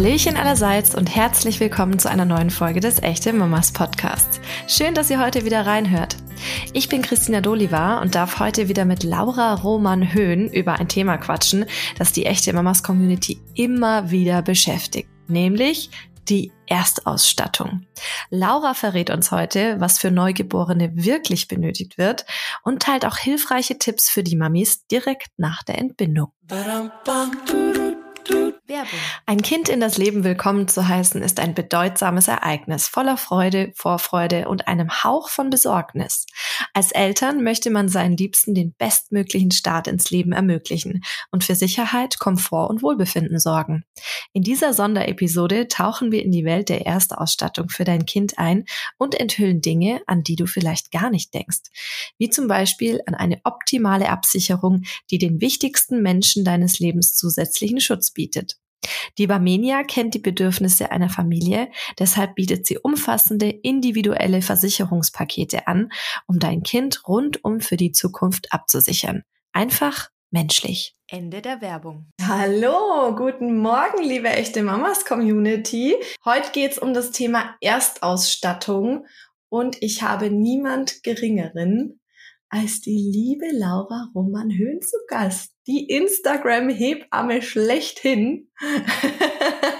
Hallöchen allerseits und herzlich willkommen zu einer neuen Folge des Echte Mamas Podcasts. Schön, dass ihr heute wieder reinhört. Ich bin Christina Doliva und darf heute wieder mit Laura Roman Höhn über ein Thema quatschen, das die Echte Mamas Community immer wieder beschäftigt, nämlich die Erstausstattung. Laura verrät uns heute, was für Neugeborene wirklich benötigt wird und teilt auch hilfreiche Tipps für die Mamis direkt nach der Entbindung. Ein Kind in das Leben willkommen zu heißen, ist ein bedeutsames Ereignis, voller Freude, Vorfreude und einem Hauch von Besorgnis. Als Eltern möchte man seinen Liebsten den bestmöglichen Start ins Leben ermöglichen und für Sicherheit, Komfort und Wohlbefinden sorgen. In dieser Sonderepisode tauchen wir in die Welt der Erstausstattung für dein Kind ein und enthüllen Dinge, an die du vielleicht gar nicht denkst. Wie zum Beispiel an eine optimale Absicherung, die den wichtigsten Menschen deines Lebens zusätzlichen Schutz bietet. Die Barmenia kennt die Bedürfnisse einer Familie, deshalb bietet sie umfassende individuelle Versicherungspakete an, um dein Kind rundum für die Zukunft abzusichern. Einfach menschlich. Ende der Werbung. Hallo, guten Morgen, liebe echte Mamas Community. Heute geht's um das Thema Erstausstattung und ich habe niemand geringeren als die liebe Laura Roman Höhn zu Gast, die Instagram-Hebamme schlechthin.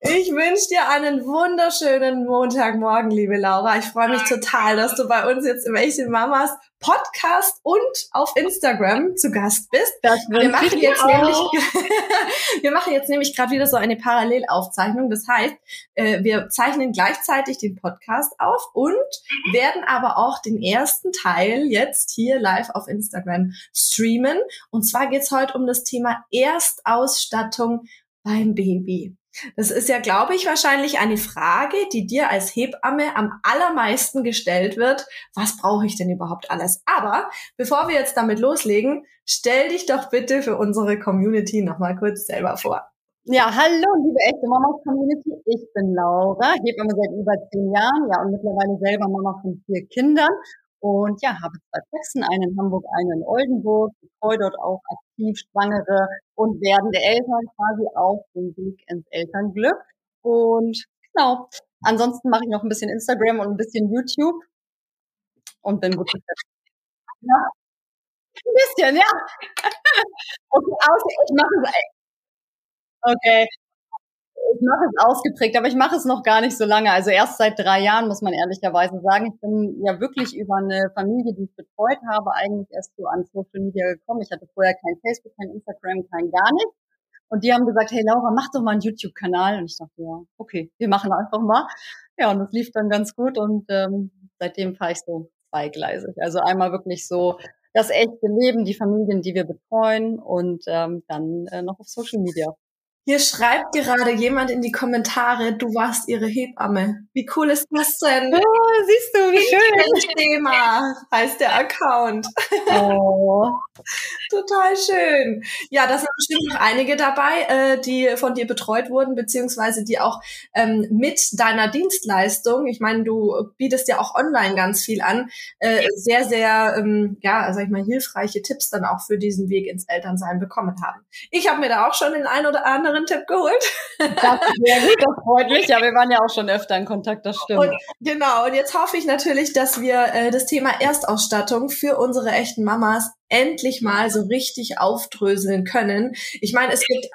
ich wünsche dir einen wunderschönen Montagmorgen, liebe Laura. Ich freue mich total, dass du bei uns jetzt im Echte Mamas Podcast und auf Instagram zu Gast bist. Das wir machen jetzt auch. nämlich, wir machen jetzt nämlich gerade wieder so eine Parallelaufzeichnung. Das heißt, äh, wir zeichnen gleichzeitig den Podcast auf und werden aber auch den ersten Teil jetzt hier live auf Instagram streamen. Und zwar geht's heute um das Thema Erstausstattung beim Baby. Das ist ja, glaube ich, wahrscheinlich eine Frage, die dir als Hebamme am allermeisten gestellt wird. Was brauche ich denn überhaupt alles? Aber bevor wir jetzt damit loslegen, stell dich doch bitte für unsere Community nochmal kurz selber vor. Ja, hallo, liebe echte Mamas Community. Ich bin Laura, Hebamme seit über zehn Jahren, ja, und mittlerweile selber Mama von vier Kindern. Und ja, habe zwei Praxen, eine in Hamburg, eine in Oldenburg, betreue dort auch aktiv Schwangere und werdende Eltern quasi auf dem Weg ins Elternglück. Und genau, ansonsten mache ich noch ein bisschen Instagram und ein bisschen YouTube und bin gut beschäftigt. Ja, ein bisschen, ja. Okay, außer ich mache es. Okay, ich mache es ausgeprägt, aber ich mache es noch gar nicht so lange. Also erst seit drei Jahren, muss man ehrlicherweise sagen. Ich bin ja wirklich über eine Familie, die ich betreut habe, eigentlich erst so an Social Media gekommen. Ich hatte vorher kein Facebook, kein Instagram, kein gar nichts. Und die haben gesagt, hey Laura, mach doch mal einen YouTube-Kanal. Und ich dachte, ja, okay, wir machen einfach mal. Ja, und das lief dann ganz gut und ähm, seitdem fahre ich so zweigleisig. Also einmal wirklich so das echte Leben, die Familien, die wir betreuen und ähm, dann äh, noch auf Social Media. Hier schreibt gerade jemand in die Kommentare, du warst ihre Hebamme. Wie cool ist das denn? Oh, siehst du, wie schön. Thema heißt der Account. Oh. Total schön. Ja, da sind bestimmt noch einige dabei, äh, die von dir betreut wurden, beziehungsweise die auch ähm, mit deiner Dienstleistung, ich meine, du bietest ja auch online ganz viel an, äh, sehr, sehr, ähm, ja, sag ich mal, hilfreiche Tipps dann auch für diesen Weg ins Elternsein bekommen haben. Ich habe mir da auch schon den ein oder anderen Tipp geholt. Das sehr gut, das freut mich. Ja, wir waren ja auch schon öfter in Kontakt, das stimmt. Und, genau, und jetzt hoffe ich natürlich, dass wir äh, das Thema Erstausstattung für unsere echten Mamas endlich mal so richtig aufdröseln können. Ich meine, es gibt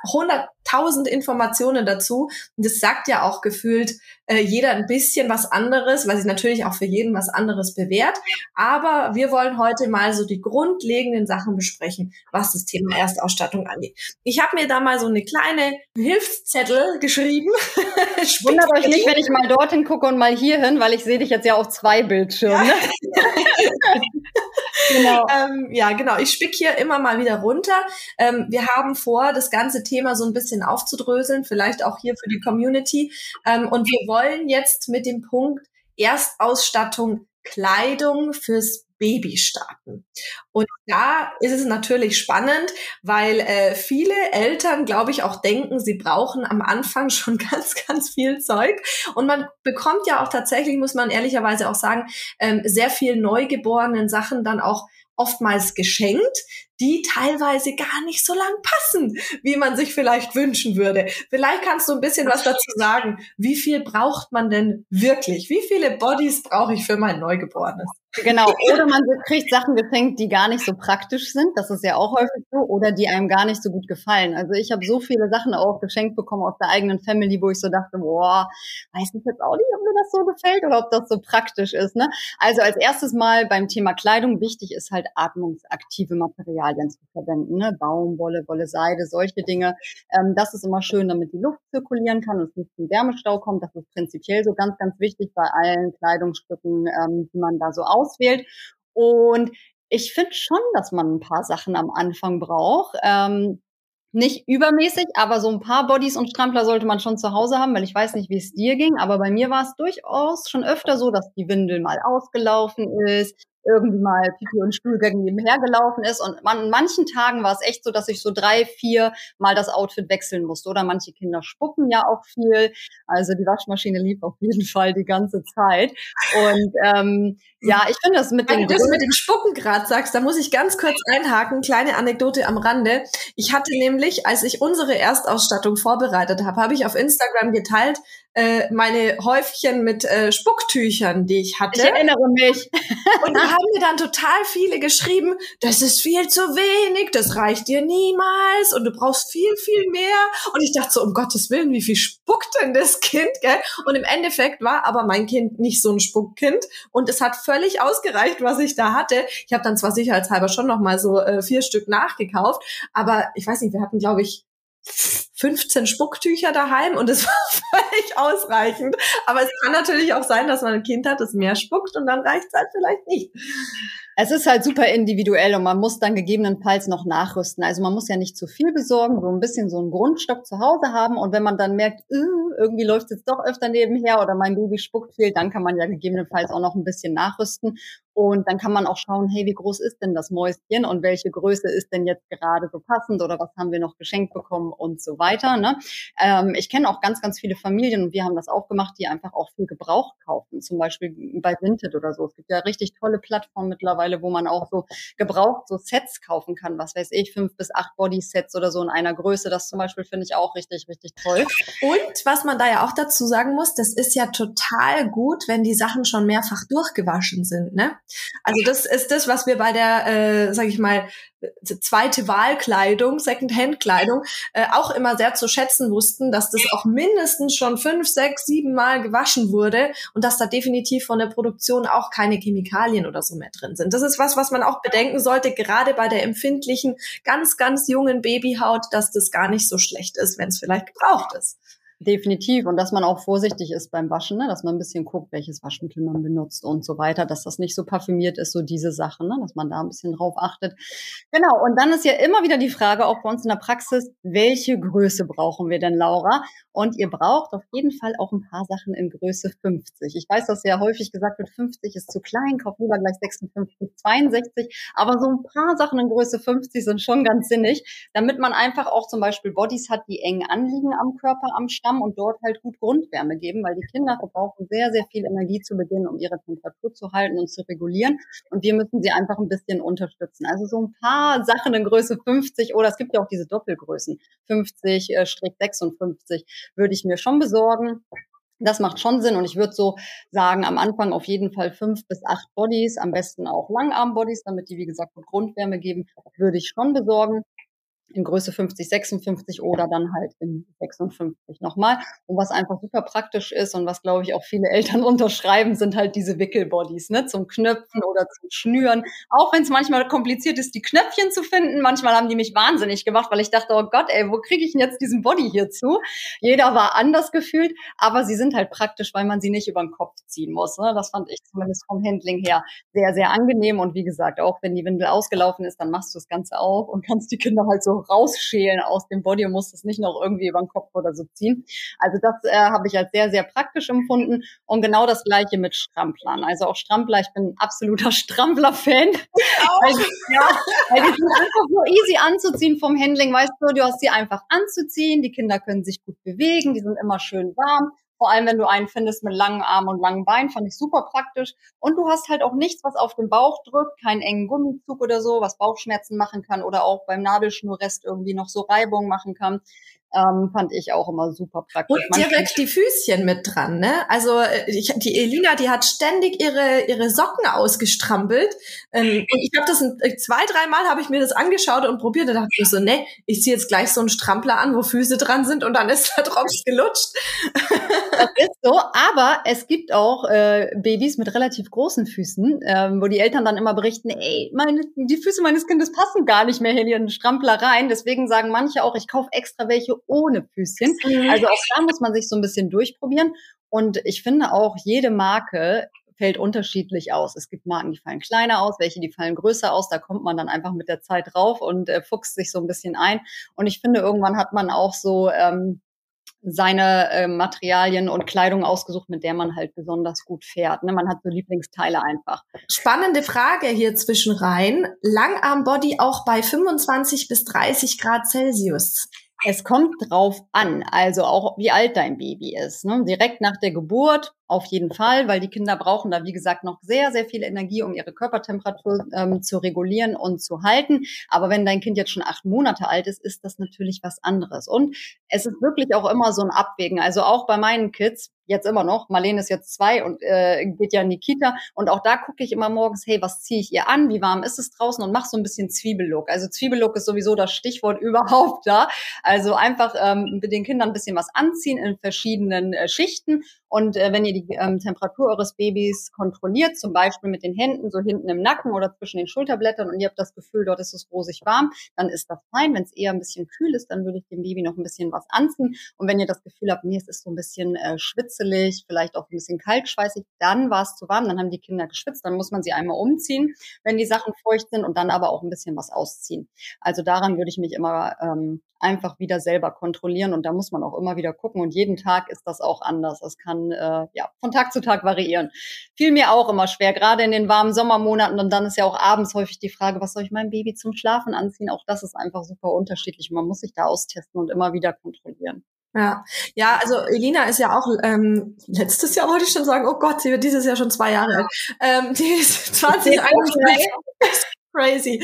hunderttausend Informationen dazu und es sagt ja auch gefühlt äh, jeder ein bisschen was anderes, weil sich natürlich auch für jeden was anderes bewährt. Aber wir wollen heute mal so die grundlegenden Sachen besprechen, was das Thema Erstausstattung angeht. Ich habe mir da mal so eine kleine Hilfszettel geschrieben. Wundert euch nicht, wenn ich mal dorthin gucke und mal hier hin, weil ich sehe dich jetzt ja auf zwei Bildschirmen. Ne? genau. Ähm, ja, genau. Ich spick hier immer mal wieder runter. Ähm, wir haben vor, das ganze Thema so ein bisschen aufzudröseln, vielleicht auch hier für die Community. Ähm, und wir wollen jetzt mit dem Punkt Erstausstattung Kleidung fürs Baby starten. Und da ist es natürlich spannend, weil äh, viele Eltern, glaube ich, auch denken, sie brauchen am Anfang schon ganz, ganz viel Zeug. Und man bekommt ja auch tatsächlich, muss man ehrlicherweise auch sagen, ähm, sehr viel neugeborenen Sachen dann auch oftmals geschenkt, die teilweise gar nicht so lang passen, wie man sich vielleicht wünschen würde. Vielleicht kannst du ein bisschen was dazu sagen. Wie viel braucht man denn wirklich? Wie viele Bodies brauche ich für mein Neugeborenes? Genau, oder man kriegt Sachen geschenkt, die gar nicht so praktisch sind. Das ist ja auch häufig so. Oder die einem gar nicht so gut gefallen. Also ich habe so viele Sachen auch geschenkt bekommen aus der eigenen Family, wo ich so dachte, boah, weiß ich jetzt auch nicht, ob mir das so gefällt oder ob das so praktisch ist. Ne? Also als erstes Mal beim Thema Kleidung wichtig ist halt atmungsaktive Materialien zu verwenden. Ne? Baumwolle, Wolle, Seide, solche Dinge. Ähm, das ist immer schön, damit die Luft zirkulieren kann und es nicht zum Wärmestau kommt. Das ist prinzipiell so ganz, ganz wichtig bei allen Kleidungsstücken, ähm, die man da so auswählt. Und ich finde schon, dass man ein paar Sachen am Anfang braucht. Ähm, nicht übermäßig, aber so ein paar Bodies und Strampler sollte man schon zu Hause haben, weil ich weiß nicht, wie es dir ging, aber bei mir war es durchaus schon öfter so, dass die Windel mal ausgelaufen ist, irgendwie mal Pipi und Stuhlgang nebenher gelaufen ist. Und man, an manchen Tagen war es echt so, dass ich so drei, vier Mal das Outfit wechseln musste. Oder manche Kinder spucken ja auch viel. Also die Waschmaschine lief auf jeden Fall die ganze Zeit. Und ähm, ja, ich finde das mit dem. Wenn du das mit dem Spucken gerade sagst, da muss ich ganz kurz einhaken. Kleine Anekdote am Rande. Ich hatte nämlich, als ich unsere Erstausstattung vorbereitet habe, habe ich auf Instagram geteilt, äh, meine Häufchen mit äh, Spucktüchern, die ich hatte. Ich erinnere mich. Und da haben mir dann total viele geschrieben, das ist viel zu wenig, das reicht dir niemals und du brauchst viel, viel mehr. Und ich dachte so, um Gottes Willen, wie viel spuckt denn das Kind? Gell? Und im Endeffekt war aber mein Kind nicht so ein Spuckkind und es hat völlig ausgereicht, was ich da hatte. Ich habe dann zwar sicherheitshalber schon noch mal so äh, vier Stück nachgekauft, aber ich weiß nicht, wir hatten glaube ich 15 Spucktücher daheim und es war völlig ausreichend. Aber es kann natürlich auch sein, dass man ein Kind hat, das mehr spuckt und dann reicht es halt vielleicht nicht. Es ist halt super individuell und man muss dann gegebenenfalls noch nachrüsten. Also man muss ja nicht zu viel besorgen, so ein bisschen so einen Grundstock zu Hause haben und wenn man dann merkt, äh, irgendwie läuft es doch öfter nebenher oder mein Baby spuckt viel, dann kann man ja gegebenenfalls auch noch ein bisschen nachrüsten und dann kann man auch schauen, hey, wie groß ist denn das Mäuschen und welche Größe ist denn jetzt gerade so passend oder was haben wir noch geschenkt bekommen und so weiter. Ne? Ähm, ich kenne auch ganz, ganz viele Familien und wir haben das auch gemacht, die einfach auch viel Gebrauch kaufen, zum Beispiel bei Vinted oder so. Es gibt ja richtig tolle Plattformen mittlerweile, wo man auch so gebraucht so Sets kaufen kann, was weiß ich, fünf bis acht Body-Sets oder so in einer Größe. Das zum Beispiel finde ich auch richtig, richtig toll. Und was man da ja auch dazu sagen muss, das ist ja total gut, wenn die Sachen schon mehrfach durchgewaschen sind. Ne? Also das ist das, was wir bei der, äh, sag ich mal, zweite Wahlkleidung, Second-Hand-Kleidung, äh, auch immer sehr zu schätzen wussten, dass das auch mindestens schon fünf, sechs, sieben Mal gewaschen wurde und dass da definitiv von der Produktion auch keine Chemikalien oder so mehr drin sind. Das ist was, was man auch bedenken sollte, gerade bei der empfindlichen, ganz, ganz jungen Babyhaut, dass das gar nicht so schlecht ist, wenn es vielleicht gebraucht ist. Definitiv. Und dass man auch vorsichtig ist beim Waschen, ne? dass man ein bisschen guckt, welches Waschmittel man benutzt und so weiter, dass das nicht so parfümiert ist, so diese Sachen, ne? dass man da ein bisschen drauf achtet. Genau. Und dann ist ja immer wieder die Frage, auch bei uns in der Praxis, welche Größe brauchen wir denn, Laura? Und ihr braucht auf jeden Fall auch ein paar Sachen in Größe 50. Ich weiß, dass ja häufig gesagt wird, 50 ist zu klein, kauf lieber gleich 56, 62. Aber so ein paar Sachen in Größe 50 sind schon ganz sinnig, damit man einfach auch zum Beispiel Bodies hat, die eng anliegen am Körper, am Stamm haben und dort halt gut Grundwärme geben, weil die Kinder verbrauchen sehr, sehr viel Energie zu Beginn, um ihre Temperatur zu halten und zu regulieren. Und wir müssen sie einfach ein bisschen unterstützen. Also so ein paar Sachen in Größe 50 oder es gibt ja auch diese Doppelgrößen, 50, äh, Strich 56, würde ich mir schon besorgen. Das macht schon Sinn und ich würde so sagen, am Anfang auf jeden Fall fünf bis acht Bodies, am besten auch Langarm-Bodies, damit die, wie gesagt, Grundwärme geben, würde ich schon besorgen in Größe 50, 56 oder dann halt in 56 nochmal. Und was einfach super praktisch ist und was, glaube ich, auch viele Eltern unterschreiben, sind halt diese Wickelbodies, ne, zum Knöpfen oder zum Schnüren. Auch wenn es manchmal kompliziert ist, die Knöpfchen zu finden. Manchmal haben die mich wahnsinnig gemacht, weil ich dachte, oh Gott, ey, wo kriege ich denn jetzt diesen Body hierzu? Jeder war anders gefühlt, aber sie sind halt praktisch, weil man sie nicht über den Kopf ziehen muss. Ne? Das fand ich zumindest vom Handling her sehr, sehr angenehm. Und wie gesagt, auch wenn die Windel ausgelaufen ist, dann machst du das Ganze auch und kannst die Kinder halt so rausschälen aus dem Body und muss es nicht noch irgendwie über den Kopf oder so ziehen. Also das äh, habe ich als sehr, sehr praktisch empfunden. Und genau das gleiche mit Stramplern. Also auch Strampler, ich bin ein absoluter Strampler-Fan. Also, ja, weil die sind einfach so easy anzuziehen vom Handling. Weißt du, du hast sie einfach anzuziehen, die Kinder können sich gut bewegen, die sind immer schön warm Vor allem, wenn du einen findest mit langen Armen und langen Beinen, fand ich super praktisch. Und du hast halt auch nichts, was auf den Bauch drückt, keinen engen Gummizug oder so, was Bauchschmerzen machen kann oder auch beim Nabelschnurrest irgendwie noch so Reibung machen kann ähm, fand ich auch immer super praktisch. Und direkt die Füßchen mit dran, ne? Also äh, ich, die Elina, die hat ständig ihre ihre Socken ausgestrampelt. Ähm, und ich habe das ein, äh, zwei, dreimal habe ich mir das angeschaut und probiert und dachte ich so, ne, ich ziehe jetzt gleich so einen Strampler an, wo Füße dran sind und dann ist der Drops gelutscht. Das ist so, aber es gibt auch äh, Babys mit relativ großen Füßen, ähm, wo die Eltern dann immer berichten, ey, meine, die Füße meines Kindes passen gar nicht mehr hier in ihren Strampler rein. Deswegen sagen manche auch, ich kaufe extra welche ohne Füßchen. Mhm. Also auch da muss man sich so ein bisschen durchprobieren. Und ich finde auch, jede Marke fällt unterschiedlich aus. Es gibt Marken, die fallen kleiner aus, welche, die fallen größer aus. Da kommt man dann einfach mit der Zeit drauf und äh, fuchst sich so ein bisschen ein. Und ich finde, irgendwann hat man auch so ähm, seine äh, Materialien und Kleidung ausgesucht, mit der man halt besonders gut fährt. Ne? Man hat so Lieblingsteile einfach. Spannende Frage hier zwischen rein. Langarmbody auch bei 25 bis 30 Grad Celsius. Es kommt drauf an, also auch wie alt dein Baby ist. Ne? Direkt nach der Geburt auf jeden Fall, weil die Kinder brauchen da, wie gesagt, noch sehr, sehr viel Energie, um ihre Körpertemperatur ähm, zu regulieren und zu halten. Aber wenn dein Kind jetzt schon acht Monate alt ist, ist das natürlich was anderes. Und es ist wirklich auch immer so ein Abwägen. Also auch bei meinen Kids, jetzt immer noch. Marlene ist jetzt zwei und äh, geht ja in die Kita. Und auch da gucke ich immer morgens, hey, was ziehe ich ihr an? Wie warm ist es draußen? Und mach so ein bisschen Zwiebellook. Also Zwiebellook ist sowieso das Stichwort überhaupt da. Also einfach ähm, mit den Kindern ein bisschen was anziehen in verschiedenen äh, Schichten. Und äh, wenn ihr die ähm, Temperatur eures Babys kontrolliert, zum Beispiel mit den Händen so hinten im Nacken oder zwischen den Schulterblättern und ihr habt das Gefühl, dort ist es rosig warm, dann ist das fein. Wenn es eher ein bisschen kühl ist, dann würde ich dem Baby noch ein bisschen was anziehen. Und wenn ihr das Gefühl habt, nee, es ist so ein bisschen äh, schwitzelig, vielleicht auch ein bisschen kaltschweißig, dann war es zu warm, dann haben die Kinder geschwitzt, dann muss man sie einmal umziehen, wenn die Sachen feucht sind und dann aber auch ein bisschen was ausziehen. Also daran würde ich mich immer ähm, einfach wieder selber kontrollieren und da muss man auch immer wieder gucken und jeden Tag ist das auch anders. Es kann äh, ja von Tag zu Tag variieren. Fiel mir auch immer schwer, gerade in den warmen Sommermonaten und dann ist ja auch abends häufig die Frage, was soll ich meinem Baby zum Schlafen anziehen? Auch das ist einfach super unterschiedlich. Man muss sich da austesten und immer wieder kontrollieren. Ja, ja, also Elina ist ja auch ähm, letztes Jahr wollte ich schon sagen, oh Gott, sie wird dieses Jahr schon zwei Jahre alt. Ähm, die ist 2021 crazy.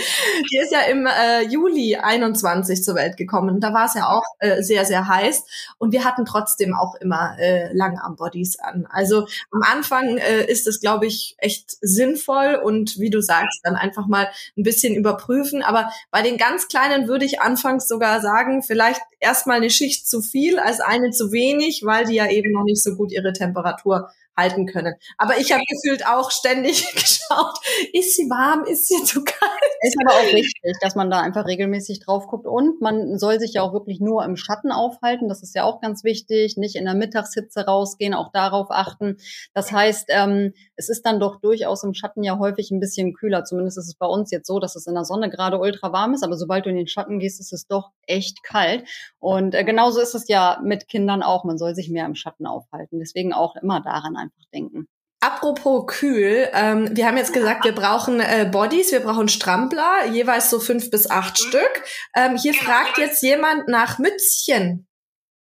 Die ist ja im äh, Juli 21 zur Welt gekommen. Da war es ja auch äh, sehr, sehr heiß. Und wir hatten trotzdem auch immer äh, Langarm-Bodies an. Also am Anfang äh, ist es, glaube ich, echt sinnvoll und wie du sagst, dann einfach mal ein bisschen überprüfen. Aber bei den ganz Kleinen würde ich anfangs sogar sagen, vielleicht erstmal eine Schicht zu viel als eine zu wenig, weil die ja eben noch nicht so gut ihre Temperatur halten können. Aber ich habe gefühlt auch ständig geschaut, ist sie warm, ist sie zu kalt? Ist aber auch wichtig, dass man da einfach regelmäßig drauf guckt. Und man soll sich ja auch wirklich nur im Schatten aufhalten. Das ist ja auch ganz wichtig. Nicht in der Mittagshitze rausgehen, auch darauf achten. Das heißt, ähm, es ist dann doch durchaus im Schatten ja häufig ein bisschen kühler. Zumindest ist es bei uns jetzt so, dass es in der Sonne gerade ultra warm ist. Aber sobald du in den Schatten gehst, ist es doch echt kalt. Und äh, genauso ist es ja mit Kindern auch. Man soll sich mehr im Schatten aufhalten. Deswegen auch immer daran einfach denken. Apropos kühl, ähm, wir haben jetzt gesagt, wir brauchen äh, Bodies, wir brauchen Strampler, jeweils so fünf bis acht Stück. Ähm, hier fragt jetzt jemand nach Mützchen.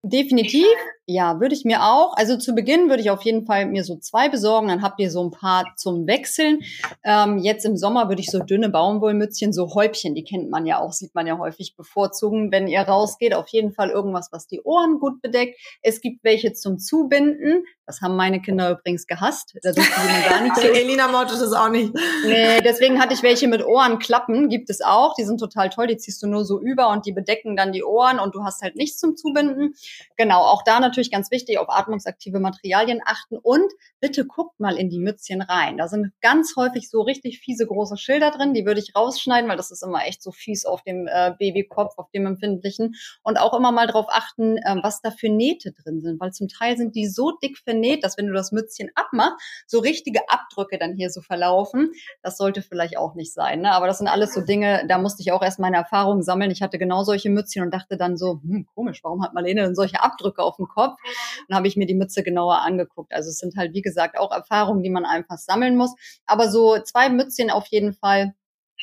Definitiv. Ja, würde ich mir auch. Also zu Beginn würde ich auf jeden Fall mir so zwei besorgen. Dann habt ihr so ein paar zum Wechseln. Ähm, jetzt im Sommer würde ich so dünne Baumwollmützchen, so Häubchen, die kennt man ja auch, sieht man ja häufig bevorzugen, wenn ihr rausgeht. Auf jeden Fall irgendwas, was die Ohren gut bedeckt. Es gibt welche zum Zubinden. Das haben meine Kinder übrigens gehasst. Da gar nicht. Elina mochte das auch nicht. Nee, deswegen hatte ich welche mit Ohrenklappen. Gibt es auch. Die sind total toll. Die ziehst du nur so über und die bedecken dann die Ohren und du hast halt nichts zum Zubinden. Genau, auch da natürlich ganz wichtig, auf atmungsaktive Materialien achten und bitte guckt mal in die Mützchen rein. Da sind ganz häufig so richtig fiese große Schilder drin, die würde ich rausschneiden, weil das ist immer echt so fies auf dem äh, Babykopf, auf dem empfindlichen. Und auch immer mal darauf achten, äh, was da für Nähte drin sind, weil zum Teil sind die so dick vernäht, dass wenn du das Mützchen abmachst, so richtige Abdrücke dann hier so verlaufen. Das sollte vielleicht auch nicht sein. Ne? Aber das sind alles so Dinge, da musste ich auch erst meine Erfahrungen sammeln. Ich hatte genau solche Mützchen und dachte dann so, hm, komisch, warum hat Marlene denn solche Abdrücke auf dem Kopf? Kopf. Dann habe ich mir die Mütze genauer angeguckt. Also es sind halt, wie gesagt, auch Erfahrungen, die man einfach sammeln muss. Aber so zwei Mützchen auf jeden Fall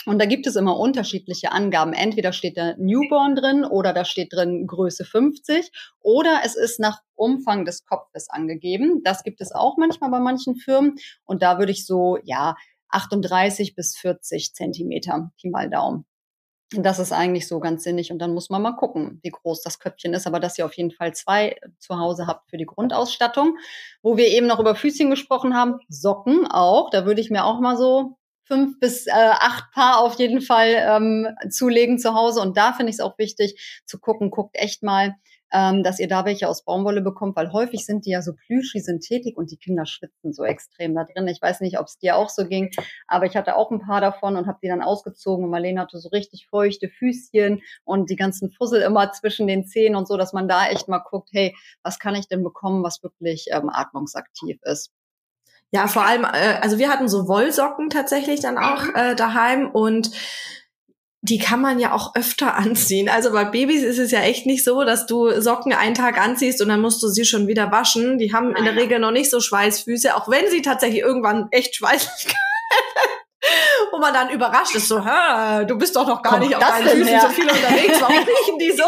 Und da gibt es immer unterschiedliche Angaben. Entweder steht da Newborn drin oder da steht drin Größe 50 oder es ist nach Umfang des Kopfes angegeben. Das gibt es auch manchmal bei manchen Firmen. Und da würde ich so, ja, 38 bis 40 Zentimeter, Pi mal Daumen. Das ist eigentlich so ganz sinnig. Und dann muss man mal gucken, wie groß das Köpfchen ist. Aber dass ihr auf jeden Fall zwei zu Hause habt für die Grundausstattung. Wo wir eben noch über Füßchen gesprochen haben, Socken auch. Da würde ich mir auch mal so fünf bis äh, acht Paar auf jeden Fall ähm, zulegen zu Hause. Und da finde ich es auch wichtig zu gucken, guckt echt mal, ähm, dass ihr da welche aus Baumwolle bekommt, weil häufig sind die ja so plüschig, synthetik und die Kinder schwitzen so extrem da drin. Ich weiß nicht, ob es dir auch so ging, aber ich hatte auch ein paar davon und habe die dann ausgezogen und Marlene hatte so richtig feuchte Füßchen und die ganzen Fussel immer zwischen den Zähnen und so, dass man da echt mal guckt, hey, was kann ich denn bekommen, was wirklich ähm, atmungsaktiv ist. Ja, vor allem, äh, also wir hatten so Wollsocken tatsächlich dann auch mhm. äh, daheim und die kann man ja auch öfter anziehen. Also bei Babys ist es ja echt nicht so, dass du Socken einen Tag anziehst und dann musst du sie schon wieder waschen. Die haben in der Regel noch nicht so Schweißfüße, auch wenn sie tatsächlich irgendwann echt schweißig wo man dann überrascht ist, so, Hä, du bist doch noch gar Kommt nicht auf deinen Füßen her? so viel unterwegs, warum riechen die so?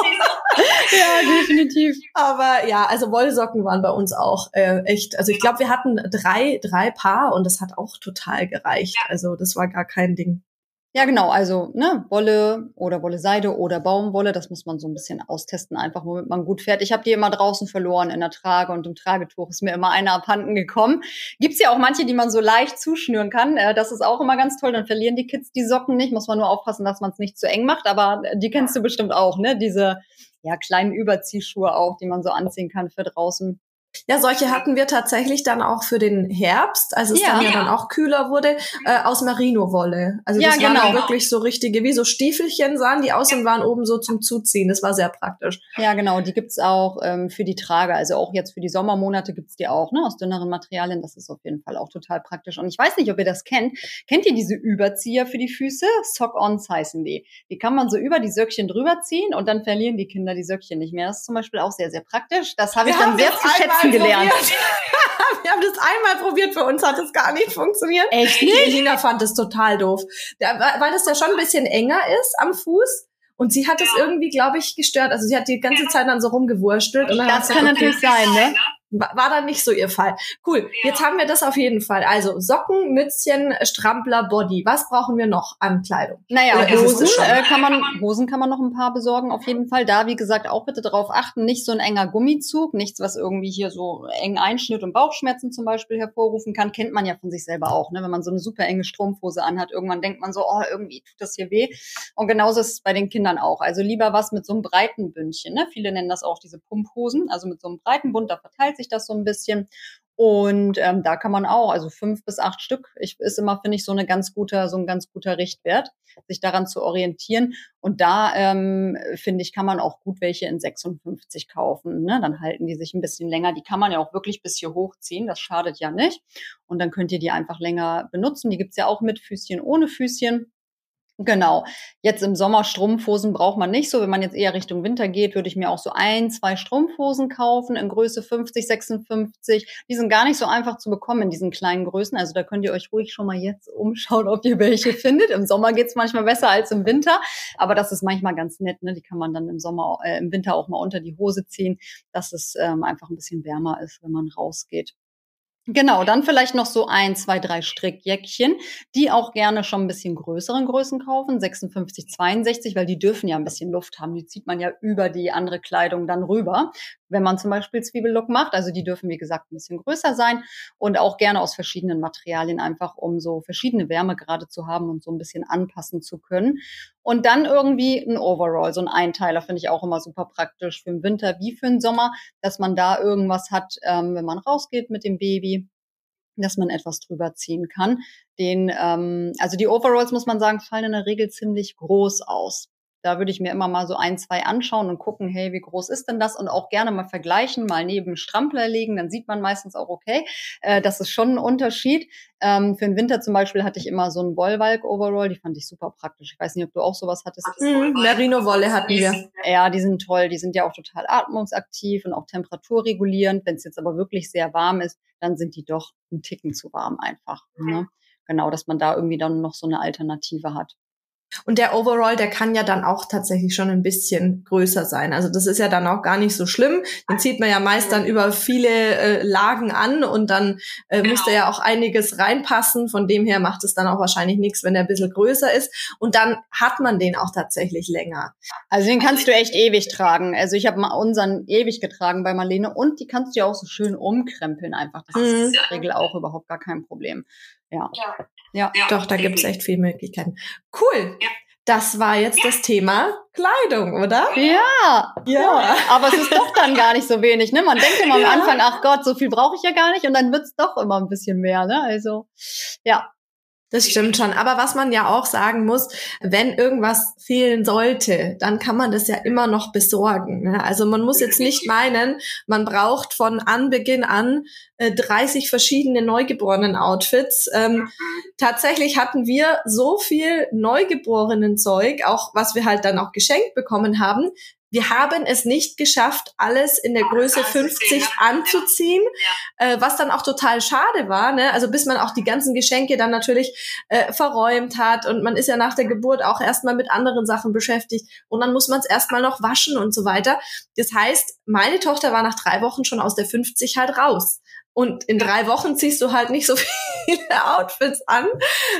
ja, definitiv. Aber ja, also Wollsocken waren bei uns auch äh, echt, also ich glaube, wir hatten drei, drei Paar und das hat auch total gereicht. Also das war gar kein Ding. Ja, genau. Also ne, Wolle oder Wolle-Seide oder Baumwolle, das muss man so ein bisschen austesten, einfach womit man gut fährt. Ich habe die immer draußen verloren in der Trage und im Tragetuch ist mir immer einer abhanden gekommen. Gibt's ja auch manche, die man so leicht zuschnüren kann. Äh, das ist auch immer ganz toll. Dann verlieren die Kids die Socken nicht. Muss man nur aufpassen, dass man es nicht zu eng macht. Aber äh, die kennst du bestimmt auch, ne? Diese ja kleinen Überziehschuhe auch, die man so anziehen kann für draußen. Ja, solche hatten wir tatsächlich dann auch für den Herbst, als es ja, dann ja, dann auch kühler wurde, äh, aus Merino-Wolle. Also das ja, genau. waren wirklich so richtige, wie so Stiefelchen sahen die aus und waren oben so zum Zuziehen. Das war sehr praktisch. Ja, genau. Die gibt's auch ähm, für die Trage. Also auch jetzt für die Sommermonate gibt's die auch, ne, aus dünneren Materialien. Das ist auf jeden Fall auch total praktisch. Und ich weiß nicht, ob ihr das kennt. Kennt ihr diese Überzieher für die Füße? Sock-ons heißen die. Die kann man so über die Söckchen drüber ziehen und dann verlieren die Kinder die Söckchen nicht mehr. Das ist zum Beispiel auch sehr, sehr praktisch. Das habe ich dann sehr zu schätzen Essen gelernt. wir haben das einmal probiert, für uns hat es gar nicht funktioniert. Echt nicht? Die Elina fand es total doof. weil das ja schon ein bisschen enger ist am Fuß. Und sie hat es ja. irgendwie, glaube ich, gestört. Also sie hat die ganze Zeit dann so rumgewurstelt. Und dann das kann natürlich sein, ne? War dann nicht so ihr Fall. Cool. Ja. Jetzt haben wir das auf jeden Fall. Also Socken, Mützchen, Strampler, Body. Was brauchen wir noch an Kleidung? Naja, Hosen äh, kann man, Hosen kann man noch ein paar besorgen, auf jeden Fall. Da, wie gesagt, auch bitte darauf achten, nicht so ein enger Gummizug, nichts, was irgendwie hier so eng Einschnitt und Bauchschmerzen zum Beispiel hervorrufen kann, kennt man ja von sich selber auch, ne? Wenn man so eine super enge Strumpfhose anhat, irgendwann denkt man so, oh, irgendwie tut das hier weh. Und genauso ist es bei den Kindern auch. Also lieber was mit so einem breiten Bündchen, ne? Viele nennen das auch diese Pumphosen, also mit so einem breiten Bund, da verteilt sich sich das so ein bisschen. Und ähm, da kann man auch, also fünf bis acht Stück, ich, ist immer, finde ich, so eine ganz guter, so ein ganz guter Richtwert, sich daran zu orientieren. Und da ähm, finde ich, kann man auch gut welche in 56 kaufen. Ne? Dann halten die sich ein bisschen länger. Die kann man ja auch wirklich bis hier hochziehen. Das schadet ja nicht. Und dann könnt ihr die einfach länger benutzen. Die gibt's ja auch mit Füßchen, ohne Füßchen. Genau. Jetzt im Sommer Strumpfhosen braucht man nicht so. Wenn man jetzt eher Richtung Winter geht, würde ich mir auch so ein, zwei Strumpfhosen kaufen in Größe 50, 56. Die sind gar nicht so einfach zu bekommen in diesen kleinen Größen. Also da könnt ihr euch ruhig schon mal jetzt umschauen, ob ihr welche findet. Im Sommer geht's manchmal besser als im Winter. Aber das ist manchmal ganz nett. Ne? Die kann man dann im Sommer, äh, im Winter auch mal unter die Hose ziehen, dass es ähm, einfach ein bisschen wärmer ist, wenn man rausgeht. Genau, dann vielleicht noch so ein, zwei, drei Strickjäckchen, die auch gerne schon ein bisschen größeren Größen kaufen, 56, 62, weil die dürfen ja ein bisschen Luft haben. Die zieht man ja über die andere Kleidung dann rüber, wenn man zum Beispiel Zwiebellook macht. Also die dürfen, wie gesagt, ein bisschen größer sein und auch gerne aus verschiedenen Materialien, einfach um so verschiedene Wärme gerade zu haben und so ein bisschen anpassen zu können. Und dann irgendwie ein Overall, so ein Einteiler finde ich auch immer super praktisch für den Winter wie für den Sommer, dass man da irgendwas hat, ähm, wenn man rausgeht mit dem Baby, dass man etwas drüber ziehen kann. Den, ähm, also die Overalls muss man sagen, fallen in der Regel ziemlich groß aus. Da würde ich mir immer mal so ein, zwei anschauen und gucken, hey, wie groß ist denn das? Und auch gerne mal vergleichen, mal neben Strampler legen, dann sieht man meistens auch, okay, äh, das ist schon ein Unterschied. Ähm, für den Winter zum Beispiel hatte ich immer so einen Wollwalk-Overall, die fand ich super praktisch. Ich weiß nicht, ob du auch sowas hattest. Mhm, Merino-Wolle hatten wir. Ja, die sind toll. Die sind ja auch total atmungsaktiv und auch temperaturregulierend. Wenn es jetzt aber wirklich sehr warm ist, dann sind die doch ein Ticken zu warm einfach. Ne? Genau, dass man da irgendwie dann noch so eine Alternative hat. Und der Overall, der kann ja dann auch tatsächlich schon ein bisschen größer sein. Also das ist ja dann auch gar nicht so schlimm. Den zieht man ja meist dann über viele äh, Lagen an und dann äh, genau. muss da ja auch einiges reinpassen. Von dem her macht es dann auch wahrscheinlich nichts, wenn der ein bisschen größer ist. Und dann hat man den auch tatsächlich länger. Also den kannst du echt ewig tragen. Also ich habe mal unseren ewig getragen bei Marlene und die kannst du ja auch so schön umkrempeln einfach. Das mhm. ist in der Regel auch überhaupt gar kein Problem. Ja. Ja. ja. Doch, da gibt's echt viele Möglichkeiten. Cool. Ja. Das war jetzt das Thema Kleidung, oder? Ja, ja. Aber es ist doch dann gar nicht so wenig, ne? Man denkt immer am Anfang, ach Gott, so viel brauche ich ja gar nicht, und dann wird's doch immer ein bisschen mehr, ne? Also, ja. Das stimmt schon. Aber was man ja auch sagen muss, wenn irgendwas fehlen sollte, dann kann man das ja immer noch besorgen. Ne? Also man muss jetzt nicht meinen, man braucht von Anbeginn an äh, 30 verschiedene Neugeborenen-Outfits. Ähm, tatsächlich hatten wir so viel Neugeborenen-Zeug, auch was wir halt dann auch geschenkt bekommen haben, wir haben es nicht geschafft, alles in der Größe 50 anzuziehen, äh, was dann auch total schade war. Ne? Also bis man auch die ganzen Geschenke dann natürlich äh, verräumt hat und man ist ja nach der Geburt auch erstmal mit anderen Sachen beschäftigt und dann muss man es erstmal noch waschen und so weiter. Das heißt, meine Tochter war nach drei Wochen schon aus der 50 halt raus. Und in drei Wochen ziehst du halt nicht so viele Outfits an.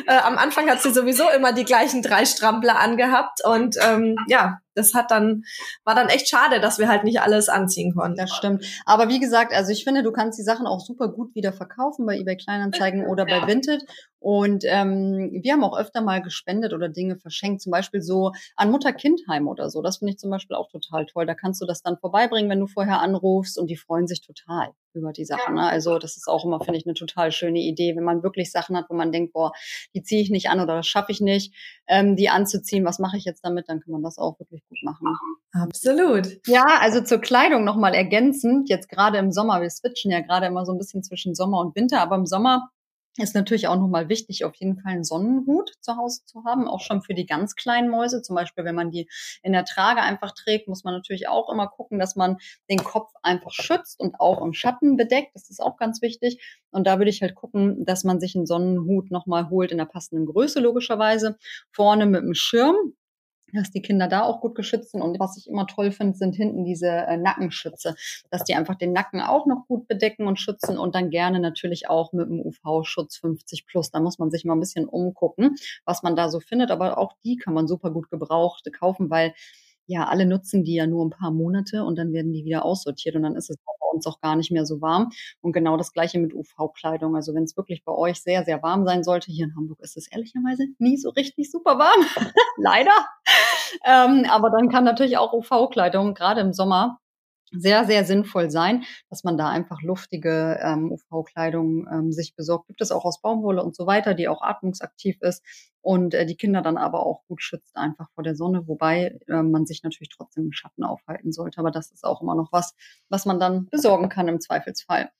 Äh, am Anfang hat sie sowieso immer die gleichen drei Strampler angehabt. Und ähm, ja, das hat dann, war dann echt schade, dass wir halt nicht alles anziehen konnten. Das stimmt. Aber wie gesagt, also ich finde, du kannst die Sachen auch super gut wieder verkaufen bei eBay Kleinanzeigen oder bei Vinted. Und ähm, wir haben auch öfter mal gespendet oder Dinge verschenkt, zum Beispiel so an Mutter-Kind-Heim oder so. Das finde ich zum Beispiel auch total toll. Da kannst du das dann vorbeibringen, wenn du vorher anrufst und die freuen sich total über die Sachen. Ne? Also das ist auch immer, finde ich, eine total schöne Idee, wenn man wirklich Sachen hat, wo man denkt, boah, die ziehe ich nicht an oder das schaffe ich nicht, ähm, die anzuziehen. Was mache ich jetzt damit? Dann kann man das auch wirklich gut machen. Absolut. Ja, also zur Kleidung nochmal ergänzend. Jetzt gerade im Sommer, wir switchen ja gerade immer so ein bisschen zwischen Sommer und Winter, aber im Sommer ist natürlich auch nochmal wichtig, auf jeden Fall einen Sonnenhut zu Hause zu haben, auch schon für die ganz kleinen Mäuse. Zum Beispiel, wenn man die in der Trage einfach trägt, muss man natürlich auch immer gucken, dass man den Kopf einfach schützt und auch im Schatten bedeckt. Das ist auch ganz wichtig. Und da würde ich halt gucken, dass man sich einen Sonnenhut nochmal holt in der passenden Größe, logischerweise. Vorne mit einem Schirm, dass die Kinder da auch gut geschützt sind. Und was ich immer toll finde, sind hinten diese äh, Nackenschütze, dass die einfach den Nacken auch noch gut bedecken und schützen und dann gerne natürlich auch mit dem UV-Schutz 50 plus. Da muss man sich mal ein bisschen umgucken, was man da so findet. Aber auch die kann man super gut gebraucht kaufen, weil ja, alle nutzen die ja nur ein paar Monate und dann werden die wieder aussortiert und dann ist es bei uns auch gar nicht mehr so warm. Und genau das gleiche mit UV-Kleidung. Also wenn es wirklich bei euch sehr, sehr warm sein sollte, hier in Hamburg ist es ehrlicherweise nie so richtig super warm. Leider. Ähm, aber dann kann natürlich auch UV-Kleidung gerade im Sommer sehr, sehr sinnvoll sein, dass man da einfach luftige ähm, UV-Kleidung ähm, sich besorgt. Gibt es auch aus Baumwolle und so weiter, die auch atmungsaktiv ist und äh, die Kinder dann aber auch gut schützt einfach vor der Sonne, wobei äh, man sich natürlich trotzdem im Schatten aufhalten sollte. Aber das ist auch immer noch was, was man dann besorgen kann im Zweifelsfall.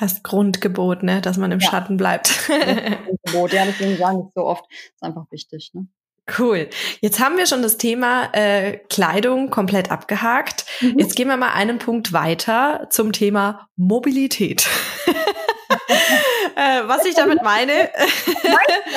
Das Grundgebot, ne, dass man im ja. Schatten bleibt. Grundgebot, ja, deswegen sagen ich so oft, ist einfach wichtig. Ne? Cool. Jetzt haben wir schon das Thema äh, Kleidung komplett abgehakt. Mhm. Jetzt gehen wir mal einen Punkt weiter zum Thema Mobilität. äh, was ich damit meine.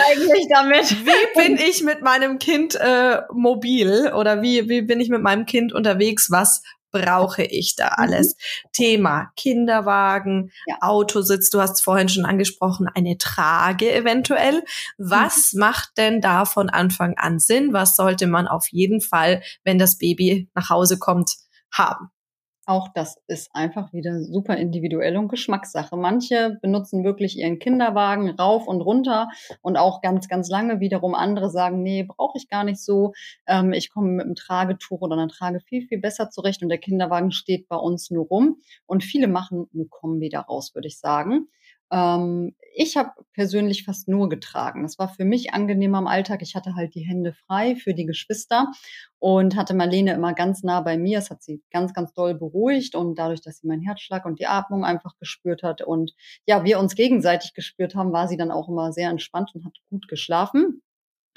eigentlich damit? wie bin ich mit meinem Kind äh, mobil oder wie, wie bin ich mit meinem Kind unterwegs? Was brauche ich da mhm. alles? Mhm. Thema Kinderwagen, ja. Autositz, du hast es vorhin schon angesprochen, eine Trage eventuell. Was mhm. macht denn da von Anfang an Sinn? Was sollte man auf jeden Fall, wenn das Baby nach Hause kommt, haben? Auch das ist einfach wieder super individuell und Geschmackssache. Manche benutzen wirklich ihren Kinderwagen rauf und runter und auch ganz, ganz lange. Wiederum andere sagen, nee, brauche ich gar nicht so. Ähm, ich komme mit einem Tragetuch oder einer Trage viel, viel besser zurecht und der Kinderwagen steht bei uns nur rum. Und viele machen eine Kombi daraus, würde ich sagen. Ähm, ich habe persönlich fast nur getragen. Das war für mich angenehmer im Alltag. Ich hatte halt die Hände frei für die Geschwister und hatte Marlene immer ganz nah bei mir. Es hat sie ganz, ganz doll beruhigt und dadurch, dass sie meinen Herzschlag und die Atmung einfach gespürt hat und ja, wir uns gegenseitig gespürt haben, war sie dann auch immer sehr entspannt und hat gut geschlafen.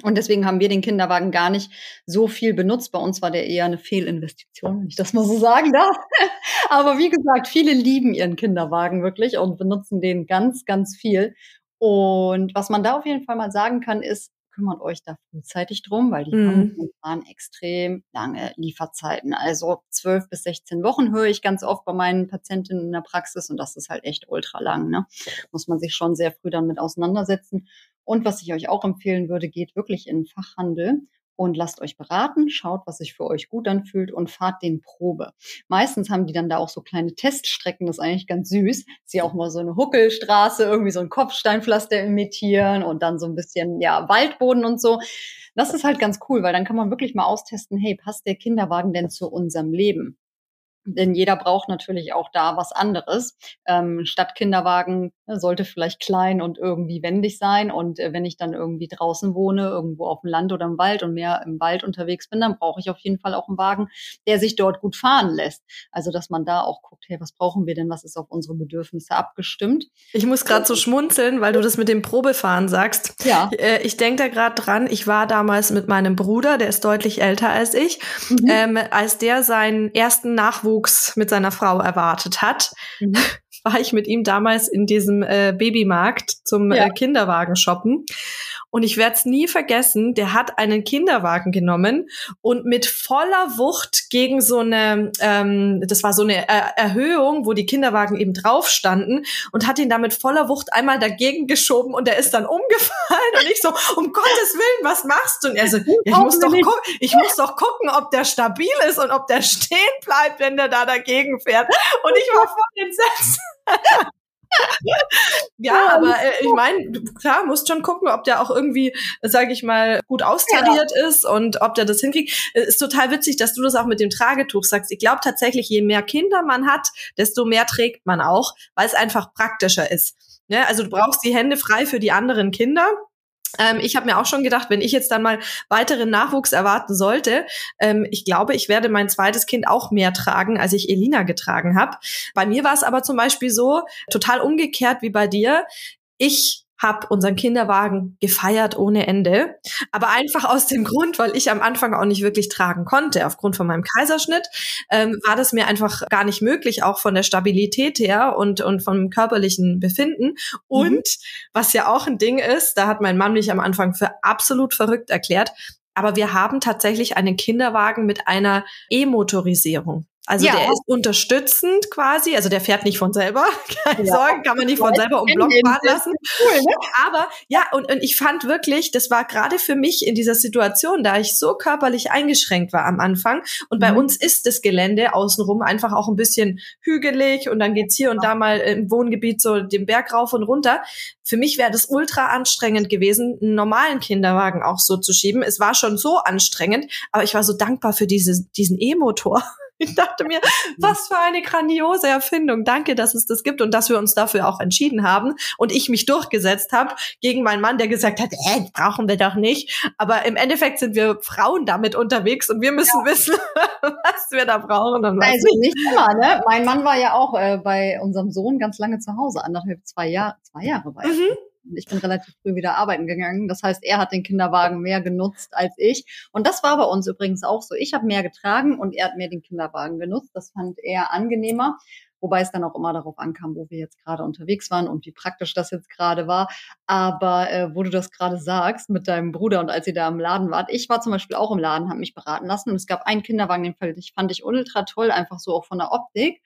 Und deswegen haben wir den Kinderwagen gar nicht so viel benutzt. Bei uns war der eher eine Fehlinvestition, wenn ich das mal so sagen darf. Aber wie gesagt, viele lieben ihren Kinderwagen wirklich und benutzen den ganz, ganz viel. Und was man da auf jeden Fall mal sagen kann, ist, kümmert euch da frühzeitig drum, weil die mhm. haben extrem lange Lieferzeiten. Also zwölf bis 16 Wochen höre ich ganz oft bei meinen Patientinnen in der Praxis und das ist halt echt ultra lang. Ne? Muss man sich schon sehr früh damit auseinandersetzen. Und was ich euch auch empfehlen würde, geht wirklich in den Fachhandel und lasst euch beraten, schaut, was sich für euch gut anfühlt und fahrt den Probe. Meistens haben die dann da auch so kleine Teststrecken, das ist eigentlich ganz süß. Sie auch mal so eine Huckelstraße, irgendwie so ein Kopfsteinpflaster imitieren und dann so ein bisschen, ja, Waldboden und so. Das ist halt ganz cool, weil dann kann man wirklich mal austesten, hey, passt der Kinderwagen denn zu unserem Leben? Denn jeder braucht natürlich auch da was anderes. Ähm, Stadtkinderwagen ne, sollte vielleicht klein und irgendwie wendig sein. Und äh, wenn ich dann irgendwie draußen wohne, irgendwo auf dem Land oder im Wald und mehr im Wald unterwegs bin, dann brauche ich auf jeden Fall auch einen Wagen, der sich dort gut fahren lässt. Also dass man da auch guckt, hey, was brauchen wir denn? Was ist auf unsere Bedürfnisse abgestimmt? Ich muss gerade so schmunzeln, weil du das mit dem Probefahren sagst. Ja. Äh, ich denke da gerade dran, ich war damals mit meinem Bruder, der ist deutlich älter als ich, mhm. ähm, als der seinen ersten Nachwuchs Nachwuchs mit seiner Frau erwartet hat, mhm. War ich mit ihm damals in diesem äh, Babymarkt zum ja. äh, Kinderwagen shoppen. Und ich werde es nie vergessen, der hat einen Kinderwagen genommen und mit voller Wucht gegen so eine, ähm, das war so eine er Erhöhung, wo die Kinderwagen eben drauf standen und hat ihn damit voller Wucht einmal dagegen geschoben und er ist dann umgefallen und ich so, um Gottes Willen, was machst du? Und er so, ja, ich muss doch gucken, ich muss doch gucken, ob der stabil ist und ob der stehen bleibt, wenn der da dagegen fährt. Und ich war voll entsetzt. Ja, aber äh, ich meine, klar, musst schon gucken, ob der auch irgendwie, sage ich mal, gut austariert ja. ist und ob der das hinkriegt. Es ist total witzig, dass du das auch mit dem Tragetuch sagst. Ich glaube tatsächlich, je mehr Kinder man hat, desto mehr trägt man auch, weil es einfach praktischer ist. Ja, also du brauchst die Hände frei für die anderen Kinder. Ähm, ich habe mir auch schon gedacht, wenn ich jetzt dann mal weiteren Nachwuchs erwarten sollte, ähm, ich glaube, ich werde mein zweites Kind auch mehr tragen, als ich Elina getragen habe. Bei mir war es aber zum Beispiel so, total umgekehrt wie bei dir. Ich habe unseren Kinderwagen gefeiert ohne Ende. Aber einfach aus dem Grund, weil ich am Anfang auch nicht wirklich tragen konnte. Aufgrund von meinem Kaiserschnitt ähm, war das mir einfach gar nicht möglich, auch von der Stabilität her und, und vom körperlichen Befinden. Und mhm. was ja auch ein Ding ist, da hat mein Mann mich am Anfang für absolut verrückt erklärt. Aber wir haben tatsächlich einen Kinderwagen mit einer E-Motorisierung. Also ja. der ist unterstützend quasi, also der fährt nicht von selber, keine ja. Sorgen, kann man nicht von selber um Block fahren lassen. Cool, ne? Aber ja, und, und ich fand wirklich, das war gerade für mich in dieser Situation, da ich so körperlich eingeschränkt war am Anfang und bei mhm. uns ist das Gelände außenrum einfach auch ein bisschen hügelig und dann geht's hier und da mal im Wohngebiet so den Berg rauf und runter. Für mich wäre das ultra anstrengend gewesen, einen normalen Kinderwagen auch so zu schieben. Es war schon so anstrengend, aber ich war so dankbar für diese, diesen E-Motor. Ich dachte mir, was für eine grandiose Erfindung. Danke, dass es das gibt und dass wir uns dafür auch entschieden haben und ich mich durchgesetzt habe gegen meinen Mann, der gesagt hat, äh, brauchen wir doch nicht. Aber im Endeffekt sind wir Frauen damit unterwegs und wir müssen ja. wissen, was wir da brauchen. Und was also nicht. immer, ne? Mein Mann war ja auch äh, bei unserem Sohn ganz lange zu Hause, anderthalb, zwei Jahre, zwei Jahre war mhm. Ich bin relativ früh wieder arbeiten gegangen. Das heißt, er hat den Kinderwagen mehr genutzt als ich. Und das war bei uns übrigens auch so. Ich habe mehr getragen und er hat mehr den Kinderwagen genutzt. Das fand er angenehmer. Wobei es dann auch immer darauf ankam, wo wir jetzt gerade unterwegs waren und wie praktisch das jetzt gerade war. Aber äh, wo du das gerade sagst mit deinem Bruder und als ihr da im Laden wart, ich war zum Beispiel auch im Laden, habe mich beraten lassen und es gab einen Kinderwagen, den fand ich, fand ich ultra toll, einfach so auch von der Optik.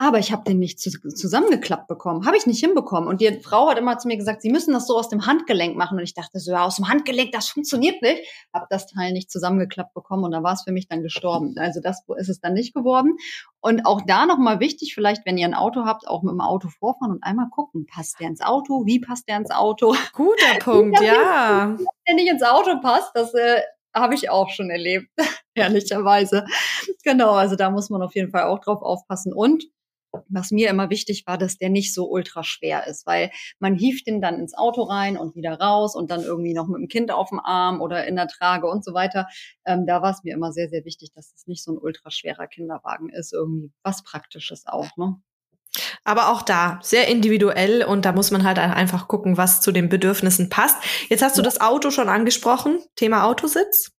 Aber ich habe den nicht zu, zusammengeklappt bekommen. Habe ich nicht hinbekommen. Und die Frau hat immer zu mir gesagt, sie müssen das so aus dem Handgelenk machen. Und ich dachte so, ja, aus dem Handgelenk, das funktioniert nicht. Habe das Teil nicht zusammengeklappt bekommen und da war es für mich dann gestorben. Also das ist es dann nicht geworden. Und auch da nochmal wichtig, vielleicht, wenn ihr ein Auto habt, auch mit dem Auto vorfahren und einmal gucken, passt der ins Auto? Wie passt der ins Auto? Guter Punkt, ja. Wenn der nicht ins Auto passt, das äh, habe ich auch schon erlebt, ehrlicherweise. Genau, also da muss man auf jeden Fall auch drauf aufpassen. Und was mir immer wichtig war, dass der nicht so ultra schwer ist, weil man hieft den dann ins Auto rein und wieder raus und dann irgendwie noch mit dem Kind auf dem Arm oder in der Trage und so weiter. Ähm, da war es mir immer sehr, sehr wichtig, dass es nicht so ein ultra schwerer Kinderwagen ist, irgendwie was Praktisches auch. Ne? Aber auch da sehr individuell und da muss man halt einfach gucken, was zu den Bedürfnissen passt. Jetzt hast du das Auto schon angesprochen, Thema Autositz.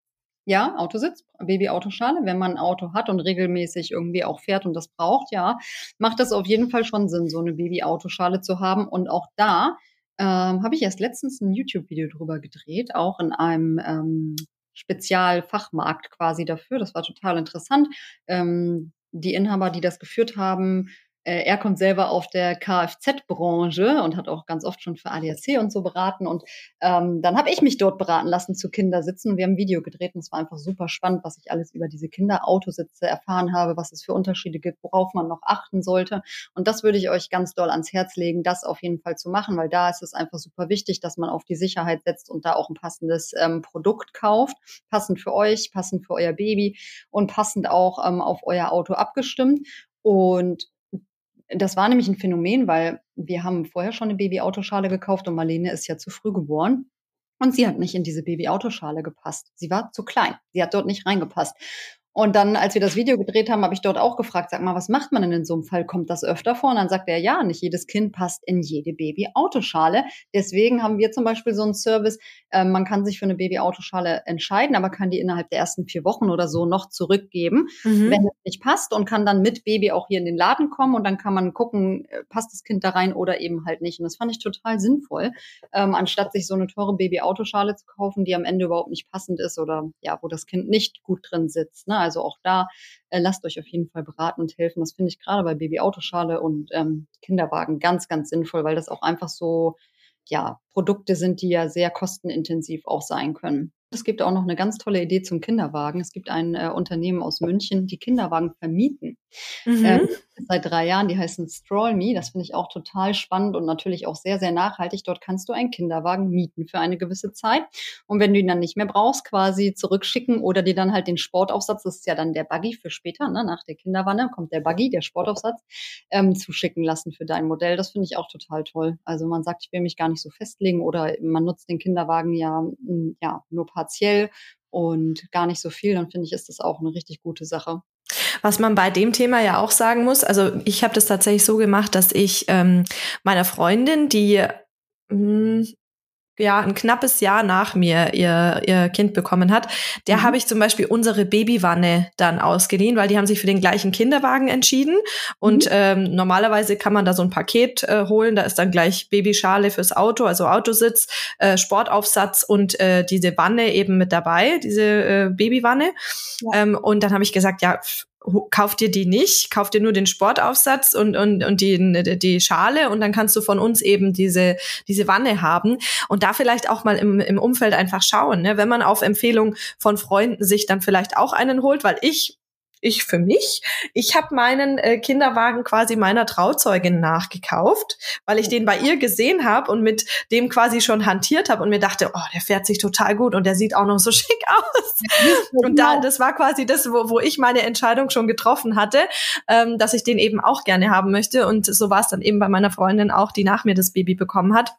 Ja, Autositz, Babyautoschale. Wenn man ein Auto hat und regelmäßig irgendwie auch fährt und das braucht, ja, macht das auf jeden Fall schon Sinn, so eine Babyautoschale zu haben. Und auch da Ähm, Habe ich erst letztens ein YouTube-Video drüber gedreht, auch in einem ähm, Spezialfachmarkt quasi dafür. Das war total interessant. Ähm, die Inhaber, die das geführt haben, er kommt selber auf der Kfz-Branche und hat auch ganz oft schon für ADAC und so beraten. Und ähm, dann habe ich mich dort beraten lassen zu Kindersitzen. Wir haben ein Video gedreht und es war einfach super spannend, was ich alles über diese Kinderautositze erfahren habe, was es für Unterschiede gibt, worauf man noch achten sollte. Und das würde ich euch ganz doll ans Herz legen, das auf jeden Fall zu machen, weil da ist es einfach super wichtig, dass man auf die Sicherheit setzt und da auch ein passendes ähm, Produkt kauft, passend für euch, passend für euer Baby und passend auch ähm, auf euer Auto abgestimmt. Und das war nämlich ein Phänomen, weil wir haben vorher schon eine Babyautoschale gekauft und Marlene ist ja zu früh geboren. Und sie hat nicht in diese Babyautoschale gepasst. Sie war zu klein. Sie hat dort nicht reingepasst. Und dann, als wir das Video gedreht haben, habe ich dort auch gefragt, sag mal, was macht man denn in so einem Fall? Kommt das öfter vor? Und dann sagt er, ja, nicht jedes Kind passt in jede Baby-Autoschale. Deswegen haben wir zum Beispiel so einen Service, äh, man kann sich für eine Baby-Autoschale entscheiden, aber kann die innerhalb der ersten vier Wochen oder so noch zurückgeben, mhm. wenn es nicht passt und kann dann mit Baby auch hier in den Laden kommen und dann kann man gucken, äh, passt das Kind da rein oder eben halt nicht. Und das fand ich total sinnvoll, ähm, anstatt sich so eine teure Baby-Autoschale zu kaufen, die am Ende überhaupt nicht passend ist oder ja, wo das Kind nicht gut drin sitzt. Ne? Also auch da äh, lasst euch auf jeden Fall beraten und helfen. Das finde ich gerade bei Baby-Autoschale und ähm, Kinderwagen ganz, ganz sinnvoll, weil das auch einfach so ja, Produkte sind, die ja sehr kostenintensiv auch sein können. Es gibt auch noch eine ganz tolle Idee zum Kinderwagen. Es gibt ein äh, Unternehmen aus München, die Kinderwagen vermieten. Mhm. Ähm, seit drei Jahren, die heißen Stroll Me. Das finde ich auch total spannend und natürlich auch sehr, sehr nachhaltig. Dort kannst du einen Kinderwagen mieten für eine gewisse Zeit. Und wenn du ihn dann nicht mehr brauchst, quasi zurückschicken oder dir dann halt den Sportaufsatz, das ist ja dann der Buggy für später, ne? nach der Kinderwanne kommt der Buggy, der Sportaufsatz, ähm, zuschicken lassen für dein Modell. Das finde ich auch total toll. Also man sagt, ich will mich gar nicht so festlegen oder man nutzt den Kinderwagen ja, ja nur partiell und gar nicht so viel, dann finde ich, ist das auch eine richtig gute Sache. Was man bei dem Thema ja auch sagen muss, also ich habe das tatsächlich so gemacht, dass ich ähm, meiner Freundin, die mh, hm, ja ein knappes Jahr nach mir ihr, ihr Kind bekommen hat, der mhm. habe ich zum Beispiel unsere Babywanne dann ausgeliehen, weil die haben sich für den gleichen Kinderwagen entschieden. Und mhm. ähm, normalerweise kann man da so ein Paket äh, holen. Da ist dann gleich Babyschale fürs Auto, also Autositz, äh, Sportaufsatz und äh, diese Wanne eben mit dabei, diese äh, Babywanne. Ja. Ähm, und dann habe ich gesagt, ja, kauf dir die nicht, kauf dir nur den Sportaufsatz und, und, und die, die Schale und dann kannst du von uns eben diese, diese Wanne haben und da vielleicht auch mal im, im Umfeld einfach schauen, ne? wenn man auf Empfehlung von Freunden sich dann vielleicht auch einen holt, weil ich ich für mich. Ich habe meinen äh, Kinderwagen quasi meiner Trauzeugin nachgekauft, weil ich den bei ihr gesehen habe und mit dem quasi schon hantiert habe und mir dachte, oh, der fährt sich total gut und der sieht auch noch so schick aus. und da, das war quasi das, wo, wo ich meine Entscheidung schon getroffen hatte, ähm, dass ich den eben auch gerne haben möchte. Und so war es dann eben bei meiner Freundin auch, die nach mir das Baby bekommen hat.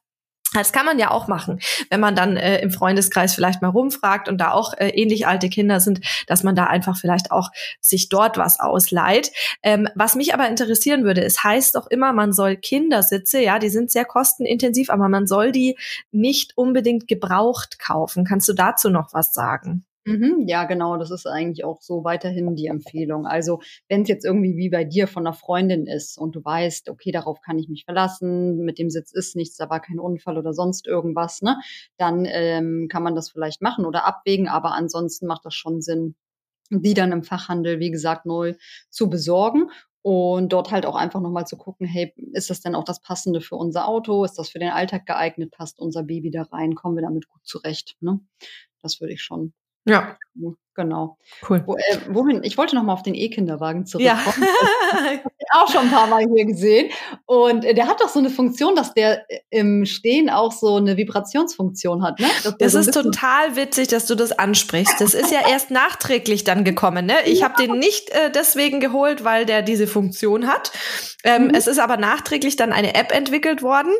Das kann man ja auch machen, wenn man dann äh, im Freundeskreis vielleicht mal rumfragt und da auch äh, ähnlich alte Kinder sind, dass man da einfach vielleicht auch sich dort was ausleiht. Ähm, was mich aber interessieren würde, es heißt doch immer, man soll Kindersitze, ja, die sind sehr kostenintensiv, aber man soll die nicht unbedingt gebraucht kaufen. Kannst du dazu noch was sagen? Mhm, ja, genau, das ist eigentlich auch so weiterhin die Empfehlung. Also, wenn es jetzt irgendwie wie bei dir von einer Freundin ist und du weißt, okay, darauf kann ich mich verlassen, mit dem Sitz ist nichts, da war kein Unfall oder sonst irgendwas, ne, dann ähm, kann man das vielleicht machen oder abwägen, aber ansonsten macht das schon Sinn, die dann im Fachhandel, wie gesagt, neu zu besorgen und dort halt auch einfach nochmal zu gucken, hey, ist das denn auch das Passende für unser Auto? Ist das für den Alltag geeignet? Passt unser Baby da rein? Kommen wir damit gut zurecht? Ne? Das würde ich schon ja. Genau. Cool. Wo, äh, wohin? Ich wollte noch mal auf den E-Kinderwagen zurückkommen. Ja. auch schon ein paar Mal hier gesehen. Und äh, der hat doch so eine Funktion, dass der äh, im Stehen auch so eine Vibrationsfunktion hat. Ne? Das so ist total witzig, dass du das ansprichst. Das ist ja erst nachträglich dann gekommen. Ne? Ich ja. habe den nicht äh, deswegen geholt, weil der diese Funktion hat. Ähm, mhm. Es ist aber nachträglich dann eine App entwickelt worden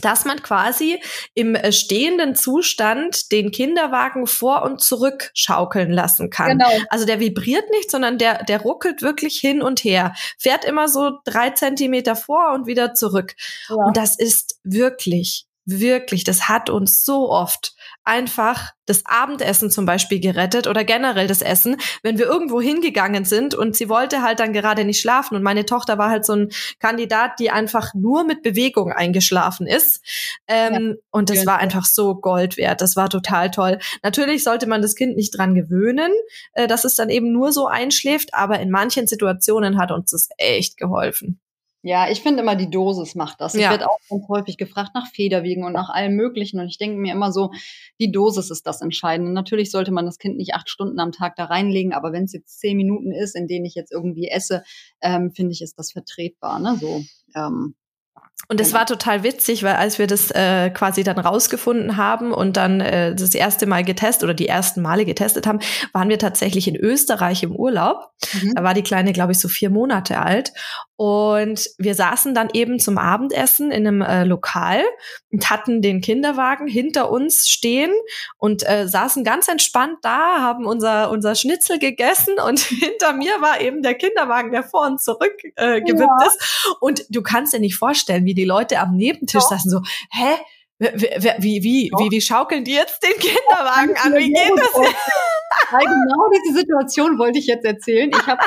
dass man quasi im äh, stehenden Zustand den Kinderwagen vor und zurück schaukeln lassen kann. Genau. Also der vibriert nicht, sondern der, der ruckelt wirklich hin und her, fährt immer so drei Zentimeter vor und wieder zurück. Ja. Und das ist wirklich wirklich, das hat uns so oft einfach das Abendessen zum Beispiel gerettet oder generell das Essen, wenn wir irgendwo hingegangen sind und sie wollte halt dann gerade nicht schlafen und meine Tochter war halt so ein Kandidat, die einfach nur mit Bewegung eingeschlafen ist. Ähm, ja. Und das ja. war einfach so Gold wert. Das war total toll. Natürlich sollte man das Kind nicht dran gewöhnen, äh, dass es dann eben nur so einschläft, aber in manchen Situationen hat uns das echt geholfen. Ja, ich finde immer, die Dosis macht das. Ja. Ich werde auch ganz häufig gefragt nach Federwiegen und nach allem Möglichen. Und ich denke mir immer so, die Dosis ist das Entscheidende. Natürlich sollte man das Kind nicht acht Stunden am Tag da reinlegen, aber wenn es jetzt zehn Minuten ist, in denen ich jetzt irgendwie esse, ähm, finde ich, ist das vertretbar. Ne? So, ähm, und es genau. war total witzig, weil als wir das äh, quasi dann rausgefunden haben und dann äh, das erste Mal getestet oder die ersten Male getestet haben, waren wir tatsächlich in Österreich im Urlaub. Mhm. Da war die Kleine, glaube ich, so vier Monate alt. Und wir saßen dann eben zum Abendessen in einem äh, Lokal und hatten den Kinderwagen hinter uns stehen und äh, saßen ganz entspannt da, haben unser, unser Schnitzel gegessen und hinter mir war eben der Kinderwagen, der vor und zurück äh, gewippt ja. ist. Und du kannst dir nicht vorstellen, wie die Leute am Nebentisch ja. saßen so, hä? Wie, wie, wie, wie, schaukeln die jetzt den Kinderwagen an? Wie geht das? Weil genau diese Situation wollte ich jetzt erzählen. Ich habe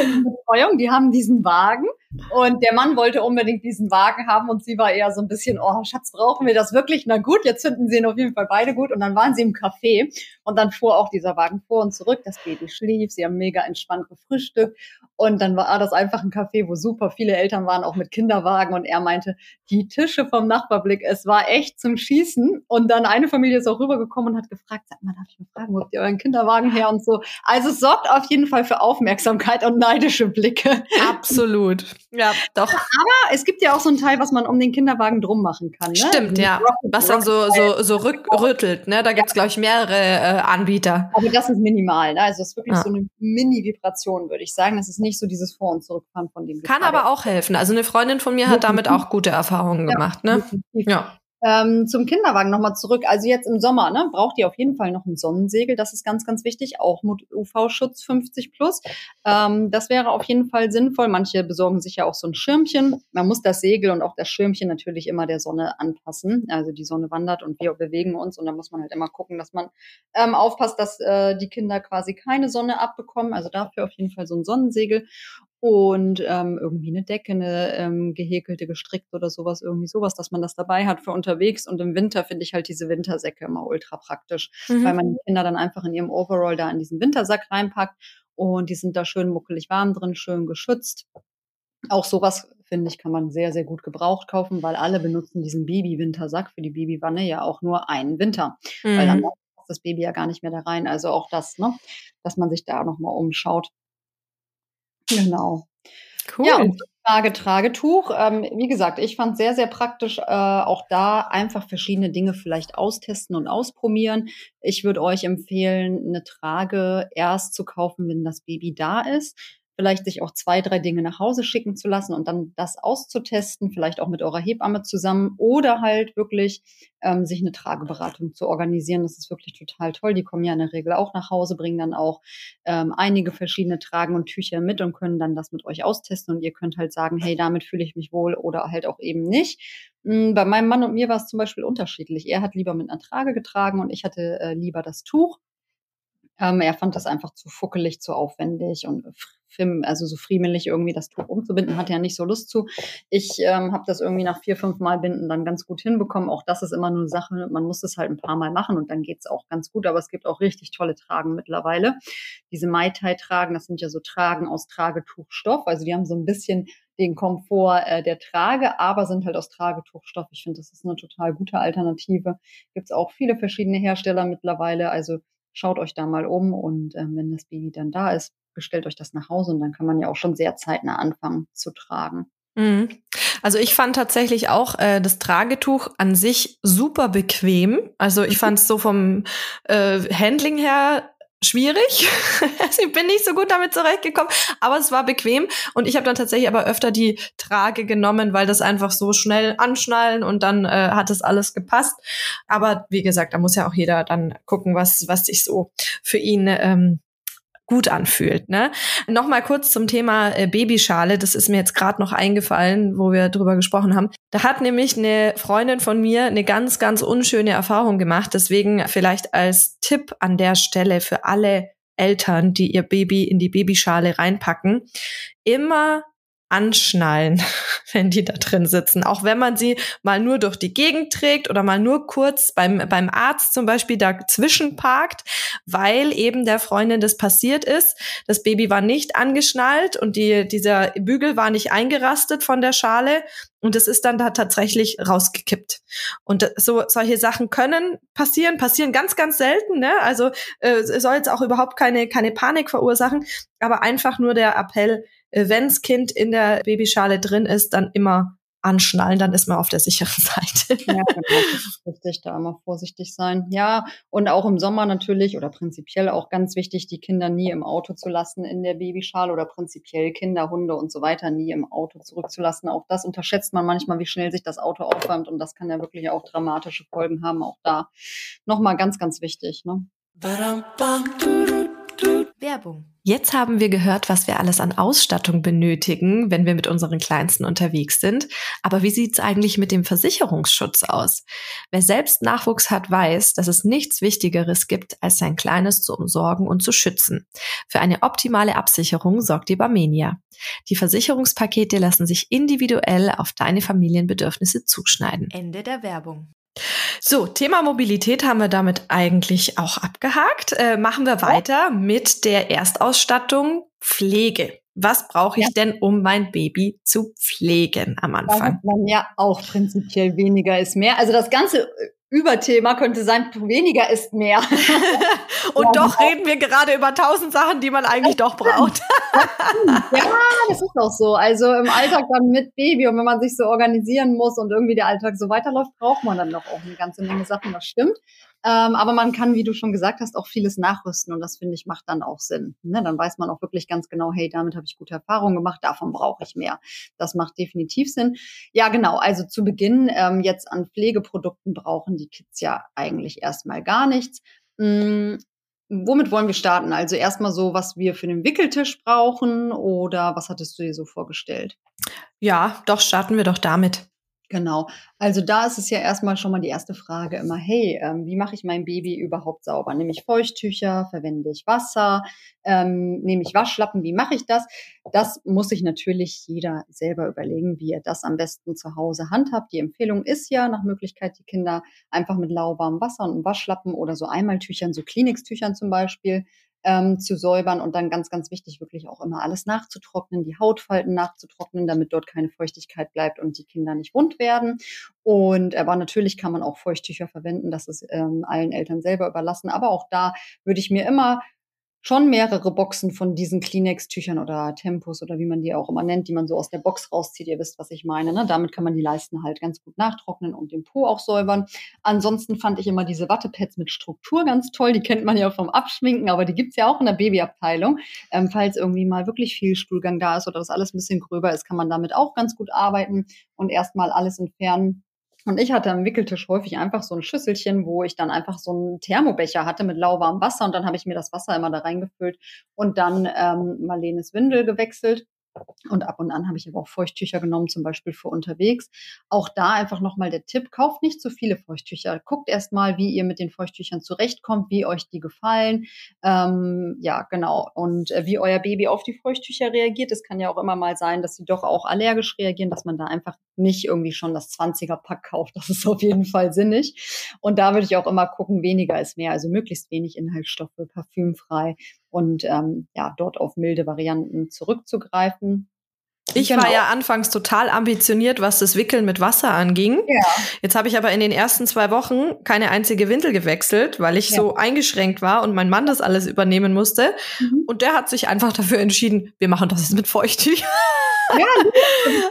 eine Betreuung, die haben diesen Wagen und der Mann wollte unbedingt diesen Wagen haben und sie war eher so ein bisschen, oh Schatz, brauchen wir das wirklich? Na gut, jetzt finden sie ihn auf jeden Fall beide gut. Und dann waren sie im Café und dann fuhr auch dieser Wagen vor und zurück. Das Baby schlief, sie haben mega entspannt gefrühstückt. Und dann war das einfach ein Café, wo super viele Eltern waren, auch mit Kinderwagen. Und er meinte, die Tische vom Nachbarblick, es war echt zum Schießen. Und dann eine Familie ist auch rübergekommen und hat gefragt, sag mal, darf ich mal fragen, wo habt ihr euren Kinderwagen her und so. Also es sorgt auf jeden Fall für Aufmerksamkeit und neidische Blicke. Absolut. Ja, doch. Aber es gibt ja auch so einen Teil, was man um den Kinderwagen drum machen kann. Ne? Stimmt, ja. Was dann so, so, so rück, rüttelt. Ne? Da gibt's es, glaube ich, mehrere äh, Anbieter. Aber das ist minimal. Ne? Also das ist wirklich ja. so eine Mini-Vibration, würde ich sagen. Das ist nicht so dieses Vor- und Zurückfahren von dem. Kann aber auch helfen. Also eine Freundin von mir hat damit auch gute Erfahrungen ja, gemacht. Ne? Ja. Ähm, zum Kinderwagen nochmal zurück. Also jetzt im Sommer, ne, braucht ihr auf jeden Fall noch ein Sonnensegel. Das ist ganz, ganz wichtig. Auch mit UV-Schutz 50 plus. Ähm, das wäre auf jeden Fall sinnvoll. Manche besorgen sich ja auch so ein Schirmchen. Man muss das Segel und auch das Schirmchen natürlich immer der Sonne anpassen. Also die Sonne wandert und wir bewegen uns und da muss man halt immer gucken, dass man ähm, aufpasst, dass äh, die Kinder quasi keine Sonne abbekommen. Also dafür auf jeden Fall so ein Sonnensegel und ähm, irgendwie eine Decke, eine ähm, gehäkelte, gestrickt oder sowas, irgendwie sowas, dass man das dabei hat für unterwegs. Und im Winter finde ich halt diese Wintersäcke immer ultra praktisch, mhm. weil man die Kinder dann einfach in ihrem Overall da in diesen Wintersack reinpackt und die sind da schön muckelig warm drin, schön geschützt. Auch sowas, finde ich, kann man sehr, sehr gut gebraucht kaufen, weil alle benutzen diesen Baby-Wintersack für die Babywanne ja auch nur einen Winter. Mhm. Weil dann passt das Baby ja gar nicht mehr da rein. Also auch das, ne, dass man sich da nochmal umschaut. Genau. Cool. Ja, und Frage Tragetuch. Ähm, wie gesagt, ich fand sehr, sehr praktisch, äh, auch da einfach verschiedene Dinge vielleicht austesten und ausprobieren. Ich würde euch empfehlen, eine Trage erst zu kaufen, wenn das Baby da ist vielleicht sich auch zwei, drei Dinge nach Hause schicken zu lassen und dann das auszutesten, vielleicht auch mit eurer Hebamme zusammen oder halt wirklich ähm, sich eine Trageberatung zu organisieren. Das ist wirklich total toll. Die kommen ja in der Regel auch nach Hause, bringen dann auch ähm, einige verschiedene Tragen und Tücher mit und können dann das mit euch austesten und ihr könnt halt sagen, hey, damit fühle ich mich wohl oder halt auch eben nicht. Hm, bei meinem Mann und mir war es zum Beispiel unterschiedlich. Er hat lieber mit einer Trage getragen und ich hatte äh, lieber das Tuch. Ähm, er fand das einfach zu fuckelig, zu aufwendig und also so friemelig irgendwie das Tuch umzubinden, hatte ja nicht so Lust zu. Ich ähm, habe das irgendwie nach vier, fünf Mal binden dann ganz gut hinbekommen. Auch das ist immer nur eine Sache, man muss es halt ein paar Mal machen und dann geht's auch ganz gut. Aber es gibt auch richtig tolle Tragen mittlerweile. Diese Mai Tai Tragen, das sind ja so Tragen aus Tragetuchstoff. Also die haben so ein bisschen den Komfort äh, der Trage, aber sind halt aus Tragetuchstoff. Ich finde, das ist eine total gute Alternative. Gibt es auch viele verschiedene Hersteller mittlerweile. Also schaut euch da mal um und ähm, wenn das Baby dann da ist, bestellt euch das nach Hause und dann kann man ja auch schon sehr zeitnah anfangen zu tragen. Mhm. Also ich fand tatsächlich auch äh, das Tragetuch an sich super bequem. Also ich fand es so vom äh, Handling her schwierig. Ich bin nicht so gut damit zurechtgekommen, aber es war bequem und ich habe dann tatsächlich aber öfter die Trage genommen, weil das einfach so schnell anschnallen und dann äh, hat es alles gepasst. Aber wie gesagt, da muss ja auch jeder dann gucken, was was sich so für ihn ähm, gut anfühlt. Ne? Nochmal kurz zum Thema äh, Babyschale. Das ist mir jetzt gerade noch eingefallen, wo wir drüber gesprochen haben. Da hat nämlich eine Freundin von mir eine ganz, ganz unschöne Erfahrung gemacht. Deswegen vielleicht als Tipp an der Stelle für alle Eltern, die ihr Baby in die Babyschale reinpacken, immer anschnallen, wenn die da drin sitzen. Auch wenn man sie mal nur durch die Gegend trägt oder mal nur kurz beim, beim Arzt zum Beispiel dazwischen parkt, weil eben der Freundin das passiert ist. Das Baby war nicht angeschnallt und die, dieser Bügel war nicht eingerastet von der Schale und es ist dann da tatsächlich rausgekippt. Und so solche Sachen können passieren, passieren ganz, ganz selten. Ne? Also äh, soll jetzt auch überhaupt keine, keine Panik verursachen, aber einfach nur der Appell, wenns Kind in der Babyschale drin ist, dann immer anschnallen, dann ist man auf der sicheren Seite. Ja, genau, das ist richtig, da immer vorsichtig sein. Ja, und auch im Sommer natürlich oder prinzipiell auch ganz wichtig, die Kinder nie im Auto zu lassen in der Babyschale oder prinzipiell Kinder, Hunde und so weiter nie im Auto zurückzulassen. Auch das unterschätzt man manchmal, wie schnell sich das Auto aufwärmt und das kann ja wirklich auch dramatische Folgen haben. Auch da nochmal ganz, ganz wichtig. Ne? Werbung. Jetzt haben wir gehört, was wir alles an Ausstattung benötigen, wenn wir mit unseren Kleinsten unterwegs sind. Aber wie sieht's eigentlich mit dem Versicherungsschutz aus? Wer selbst Nachwuchs hat, weiß, dass es nichts Wichtigeres gibt, als sein Kleines zu umsorgen und zu schützen. Für eine optimale Absicherung sorgt die Barmenia. Die Versicherungspakete lassen sich individuell auf deine Familienbedürfnisse zuschneiden. Ende der Werbung. So, Thema Mobilität haben wir damit eigentlich auch abgehakt. Äh, machen wir weiter mit der Erstausstattung Pflege. Was brauche ich ja. denn, um mein Baby zu pflegen am Anfang? Da man ja auch prinzipiell weniger ist mehr. Also das ganze Überthema könnte sein, weniger ist mehr. Und ja, doch reden wir gerade über tausend Sachen, die man eigentlich doch braucht. ja, das ist auch so. Also im Alltag dann mit Baby und wenn man sich so organisieren muss und irgendwie der Alltag so weiterläuft, braucht man dann doch auch eine ganze Menge Sachen, das stimmt. Ähm, aber man kann, wie du schon gesagt hast, auch vieles nachrüsten und das finde ich macht dann auch Sinn. Ne? Dann weiß man auch wirklich ganz genau, hey, damit habe ich gute Erfahrungen gemacht, davon brauche ich mehr. Das macht definitiv Sinn. Ja, genau. Also zu Beginn ähm, jetzt an Pflegeprodukten brauchen die Kids ja eigentlich erstmal gar nichts. Hm, womit wollen wir starten? Also erstmal so, was wir für den Wickeltisch brauchen oder was hattest du dir so vorgestellt? Ja, doch starten wir doch damit. Genau. Also da ist es ja erstmal schon mal die erste Frage immer, hey, ähm, wie mache ich mein Baby überhaupt sauber? Nehme ich Feuchttücher, verwende ich Wasser, ähm, nehme ich Waschlappen, wie mache ich das? Das muss sich natürlich jeder selber überlegen, wie er das am besten zu Hause handhabt. Die Empfehlung ist ja nach Möglichkeit, die Kinder einfach mit lauwarmem Wasser und einem Waschlappen oder so Einmaltüchern, so Kleenex-Tüchern zum Beispiel, ähm, zu säubern und dann ganz, ganz wichtig, wirklich auch immer alles nachzutrocknen, die Hautfalten nachzutrocknen, damit dort keine Feuchtigkeit bleibt und die Kinder nicht wund werden. Und aber natürlich kann man auch Feuchttücher verwenden, das ist ähm, allen Eltern selber überlassen. Aber auch da würde ich mir immer schon mehrere Boxen von diesen Kleenex-Tüchern oder Tempos oder wie man die auch immer nennt, die man so aus der Box rauszieht. Ihr wisst, was ich meine. Ne? Damit kann man die Leisten halt ganz gut nachtrocknen und den Po auch säubern. Ansonsten fand ich immer diese Wattepads mit Struktur ganz toll. Die kennt man ja vom Abschminken, aber die gibt's ja auch in der Babyabteilung. Ähm, falls irgendwie mal wirklich viel Stuhlgang da ist oder das alles ein bisschen gröber ist, kann man damit auch ganz gut arbeiten und erstmal alles entfernen und ich hatte am Wickeltisch häufig einfach so ein Schüsselchen, wo ich dann einfach so einen Thermobecher hatte mit lauwarmem Wasser und dann habe ich mir das Wasser immer da reingefüllt und dann ähm, Marlenes Windel gewechselt. Und ab und an habe ich aber auch Feuchttücher genommen, zum Beispiel für unterwegs. Auch da einfach nochmal der Tipp, kauft nicht zu viele Feuchttücher. Guckt erstmal, wie ihr mit den Feuchttüchern zurechtkommt, wie euch die gefallen. Ähm, ja, genau. Und äh, wie euer Baby auf die Feuchttücher reagiert. Es kann ja auch immer mal sein, dass sie doch auch allergisch reagieren, dass man da einfach nicht irgendwie schon das 20er-Pack kauft. Das ist auf jeden Fall sinnig. Und da würde ich auch immer gucken, weniger ist mehr. Also möglichst wenig Inhaltsstoffe, parfümfrei und ähm, ja, dort auf milde Varianten zurückzugreifen. Ich genau. war ja anfangs total ambitioniert, was das Wickeln mit Wasser anging. Ja. Jetzt habe ich aber in den ersten zwei Wochen keine einzige Windel gewechselt, weil ich ja. so eingeschränkt war und mein Mann das alles übernehmen musste. Mhm. Und der hat sich einfach dafür entschieden, wir machen das jetzt mit Feuchttüchern. Ja,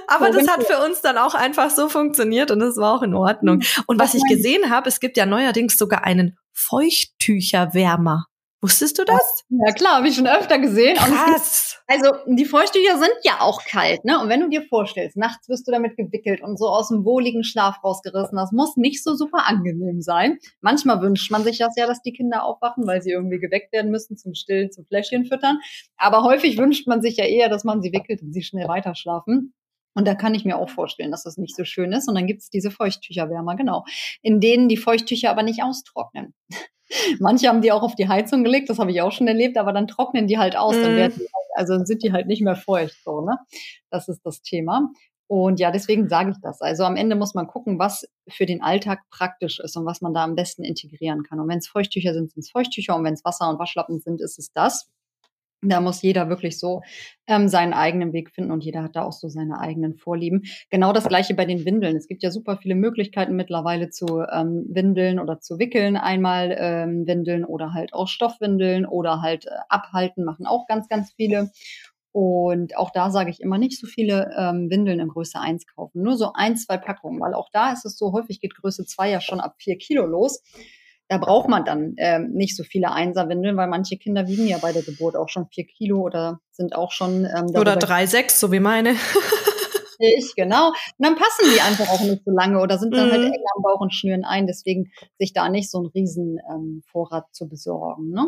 aber das hat für uns dann auch einfach so funktioniert und das war auch in Ordnung. Mhm. Und was ich gesehen habe, es gibt ja neuerdings sogar einen Feuchttücherwärmer Wusstest du das? Ja klar, habe ich schon öfter gesehen. Krass. Also die Feuchttücher sind ja auch kalt, ne? Und wenn du dir vorstellst, nachts wirst du damit gewickelt und so aus dem wohligen Schlaf rausgerissen, das muss nicht so super angenehm sein. Manchmal wünscht man sich das ja, dass die Kinder aufwachen, weil sie irgendwie geweckt werden müssen zum Stillen, zum Fläschchen füttern. Aber häufig wünscht man sich ja eher, dass man sie wickelt und sie schnell weiterschlafen. Und da kann ich mir auch vorstellen, dass das nicht so schön ist. Und dann gibt es diese Feuchttücherwärmer, genau, in denen die Feuchttücher aber nicht austrocknen. Manche haben die auch auf die Heizung gelegt, das habe ich auch schon erlebt, aber dann trocknen die halt aus, dann werden die halt, also sind die halt nicht mehr feucht, so, ne? Das ist das Thema. Und ja, deswegen sage ich das. Also am Ende muss man gucken, was für den Alltag praktisch ist und was man da am besten integrieren kann. Und wenn es Feuchttücher sind, sind es Feuchttücher und wenn es Wasser und Waschlappen sind, ist es das. Da muss jeder wirklich so ähm, seinen eigenen Weg finden und jeder hat da auch so seine eigenen Vorlieben. Genau das gleiche bei den Windeln. Es gibt ja super viele Möglichkeiten mittlerweile zu ähm, windeln oder zu wickeln. Einmal ähm, Windeln oder halt auch Stoffwindeln oder halt äh, abhalten machen auch ganz, ganz viele. Und auch da sage ich immer nicht so viele ähm, Windeln in Größe 1 kaufen. Nur so ein, zwei Packungen, weil auch da ist es so, häufig geht Größe 2 ja schon ab 4 Kilo los da braucht man dann ähm, nicht so viele Einserwindeln, weil manche Kinder wiegen ja bei der Geburt auch schon vier Kilo oder sind auch schon ähm, oder drei sechs, so wie meine. ich genau. Und dann passen die einfach auch nicht so lange oder sind dann halt mhm. halt eng am Bauch und schnüren ein. Deswegen sich da nicht so einen riesen ähm, Vorrat zu besorgen. Ne?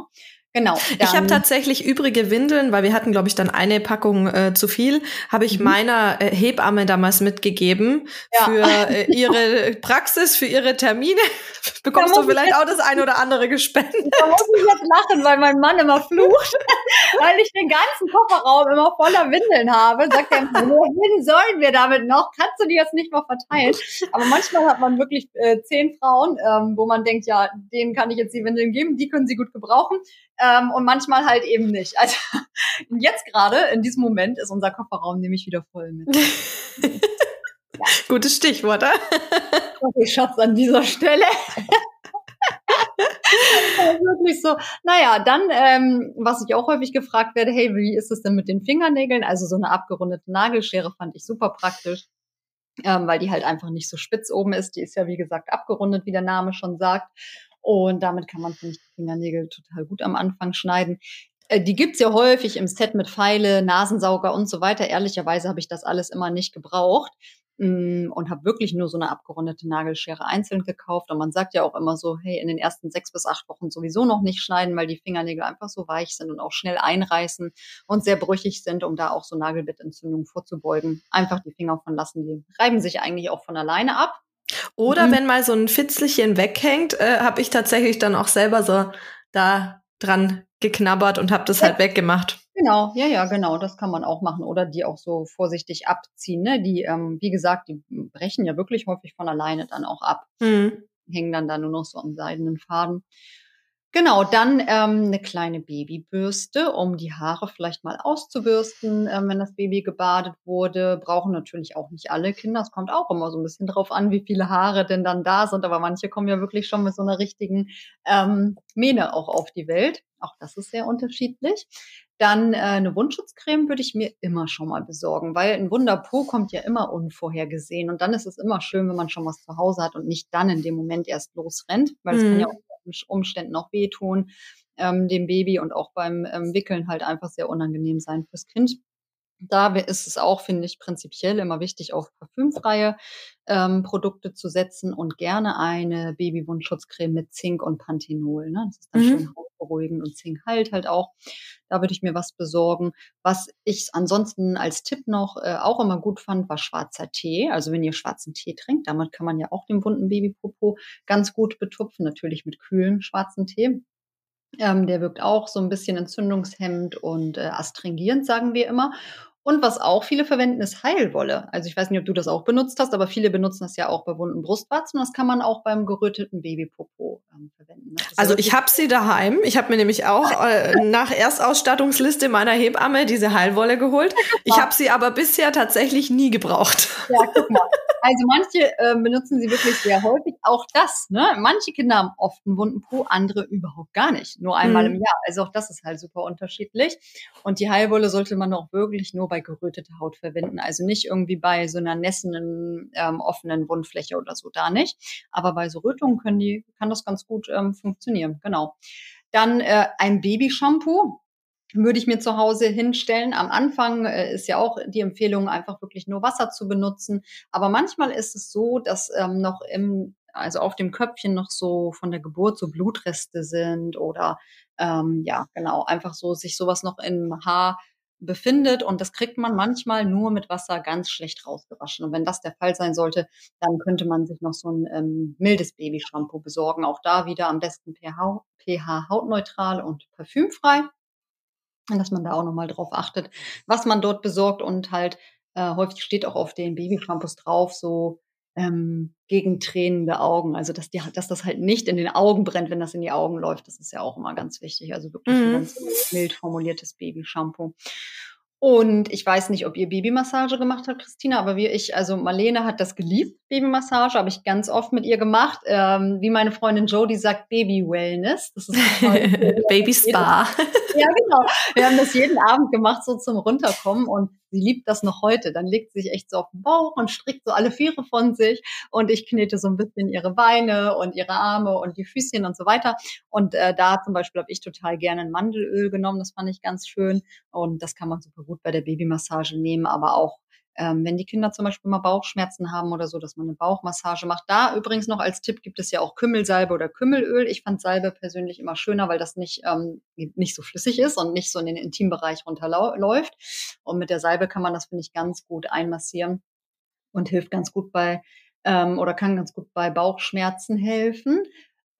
Genau. ich habe tatsächlich übrige Windeln, weil wir hatten, glaube ich, dann eine Packung äh, zu viel, habe ich mhm. meiner äh, Hebamme damals mitgegeben ja. für äh, ihre Praxis, für ihre Termine. Bekommst du vielleicht auch das eine oder andere gespendet. Da muss ich jetzt lachen, weil mein Mann immer flucht, weil ich den ganzen Kofferraum immer voller Windeln habe. Sagt er, wohin sollen wir damit noch? Kannst du die jetzt nicht mal verteilen? Aber manchmal hat man wirklich äh, zehn Frauen, ähm, wo man denkt, ja, denen kann ich jetzt die Windeln geben, die können sie gut gebrauchen ähm, und manchmal halt eben nicht. Also jetzt gerade, in diesem Moment, ist unser Kofferraum nämlich wieder voll mit. ja. Gutes Stichwort, oder? Okay, Schatz, an dieser Stelle. wirklich so. Naja, dann, ähm, was ich auch häufig gefragt werde, hey, wie ist es denn mit den Fingernägeln? Also so eine abgerundete Nagelschere fand ich super praktisch, ähm, weil die halt einfach nicht so spitz oben ist. Die ist ja, wie gesagt, abgerundet, wie der Name schon sagt. Und damit kann man, finde ich, die Fingernägel total gut am Anfang schneiden. Äh, die gibt's ja häufig im Set mit Pfeile, Nasensauger und so weiter. Ehrlicherweise habe ich das alles immer nicht gebraucht mm, und habe wirklich nur so eine abgerundete Nagelschere einzeln gekauft. Und man sagt ja auch immer so, hey, in den ersten sechs bis acht Wochen sowieso noch nicht schneiden, weil die Fingernägel einfach so weich sind und auch schnell einreißen und sehr brüchig sind, um da auch so Nagelbettentzündungen vorzubeugen. Einfach die Finger von lassen, die reiben sich eigentlich auch von alleine ab. Oder mhm. wenn mal so ein Fitzelchen weghängt, äh, habe ich tatsächlich dann auch selber so da dran geknabbert und habe das ja. halt weggemacht. Genau, ja, ja, genau, das kann man auch machen. Oder die auch so vorsichtig abziehen. Ne? Die, ähm, wie gesagt, die brechen ja wirklich häufig von alleine dann auch ab. Mhm. Hängen dann da nur noch so am seidenen Faden. Genau, dann ähm, eine kleine Babybürste, um die Haare vielleicht mal auszubürsten, ähm, wenn das Baby gebadet wurde. Brauchen natürlich auch nicht alle Kinder. Es kommt auch immer so ein bisschen drauf an, wie viele Haare denn dann da sind. Aber manche kommen ja wirklich schon mit so einer richtigen ähm, Mähne auch auf die Welt. Auch das ist sehr unterschiedlich. Dann äh, eine Wundschutzcreme würde ich mir immer schon mal besorgen, weil ein Wunderpo kommt ja immer unvorhergesehen. Und dann ist es immer schön, wenn man schon was zu Hause hat und nicht dann in dem Moment erst losrennt, weil es mhm. kann ja auch Umständen auch wehtun, ähm, dem Baby und auch beim ähm, Wickeln halt einfach sehr unangenehm sein fürs Kind. Da ist es auch, finde ich, prinzipiell immer wichtig, auf parfümfreie ähm, Produkte zu setzen und gerne eine Babywundschutzcreme mit Zink und Panthenol. Ne? Das ist dann mhm. schön beruhigend und Zink heilt halt auch. Da würde ich mir was besorgen. Was ich ansonsten als Tipp noch äh, auch immer gut fand, war schwarzer Tee. Also wenn ihr schwarzen Tee trinkt, damit kann man ja auch den bunten Babypopo ganz gut betupfen, natürlich mit kühlem schwarzen Tee. Ähm, der wirkt auch so ein bisschen entzündungshemmend und äh, astringierend, sagen wir immer. Und was auch viele verwenden, ist Heilwolle. Also ich weiß nicht, ob du das auch benutzt hast, aber viele benutzen das ja auch bei wunden Brustwarzen. Das kann man auch beim geröteten Babypopo ähm, verwenden. Also ich habe sie daheim. Ich habe mir nämlich auch äh, nach Erstausstattungsliste meiner Hebamme diese Heilwolle geholt. Ich habe sie aber bisher tatsächlich nie gebraucht. Ja, guck mal. Also manche äh, benutzen sie wirklich sehr häufig. Auch das, ne? Manche Kinder haben oft einen wunden Po, andere überhaupt gar nicht. Nur einmal mhm. im Jahr. Also auch das ist halt super unterschiedlich. Und die Heilwolle sollte man auch wirklich nur bei geröteter Haut verwenden. Also nicht irgendwie bei so einer nässenden, ähm, offenen Wundfläche oder so, da nicht. Aber bei so Rötungen können die, kann das ganz gut ähm, funktionieren. Genau. Dann äh, ein Babyshampoo würde ich mir zu Hause hinstellen. Am Anfang äh, ist ja auch die Empfehlung, einfach wirklich nur Wasser zu benutzen. Aber manchmal ist es so, dass ähm, noch im, also auf dem Köpfchen noch so von der Geburt so Blutreste sind oder ähm, ja, genau, einfach so sich sowas noch im Haar befindet und das kriegt man manchmal nur mit Wasser ganz schlecht rausgewaschen. Und wenn das der Fall sein sollte, dann könnte man sich noch so ein ähm, mildes Babyshampoo besorgen. Auch da wieder am besten pH, pH hautneutral und parfümfrei dass man da auch nochmal drauf achtet, was man dort besorgt und halt äh, häufig steht auch auf den Babyshampoos drauf, so ähm, gegen tränende Augen. Also dass, die, dass das halt nicht in den Augen brennt, wenn das in die Augen läuft. Das ist ja auch immer ganz wichtig. Also wirklich mhm. ein ganz mild formuliertes Babyshampoo. Und ich weiß nicht, ob ihr Babymassage gemacht habt, Christina, aber wie ich, also Marlene hat das geliebt, Babymassage, habe ich ganz oft mit ihr gemacht. Ähm, wie meine Freundin Jodie sagt, Baby Wellness. Das ist Baby Spa. ja, genau. Wir haben das jeden Abend gemacht, so zum Runterkommen. Und sie liebt das noch heute. Dann legt sie sich echt so auf den Bauch und strickt so alle Viere von sich und ich knete so ein bisschen ihre Beine und ihre Arme und die Füßchen und so weiter. Und äh, da zum Beispiel habe ich total gerne ein Mandelöl genommen, das fand ich ganz schön und das kann man super gut bei der Babymassage nehmen, aber auch ähm, wenn die Kinder zum Beispiel mal Bauchschmerzen haben oder so, dass man eine Bauchmassage macht. Da übrigens noch als Tipp gibt es ja auch Kümmelsalbe oder Kümmelöl. Ich fand Salbe persönlich immer schöner, weil das nicht, ähm, nicht so flüssig ist und nicht so in den Intimbereich runterläuft. Und mit der Salbe kann man das, finde ich, ganz gut einmassieren und hilft ganz gut bei ähm, oder kann ganz gut bei Bauchschmerzen helfen.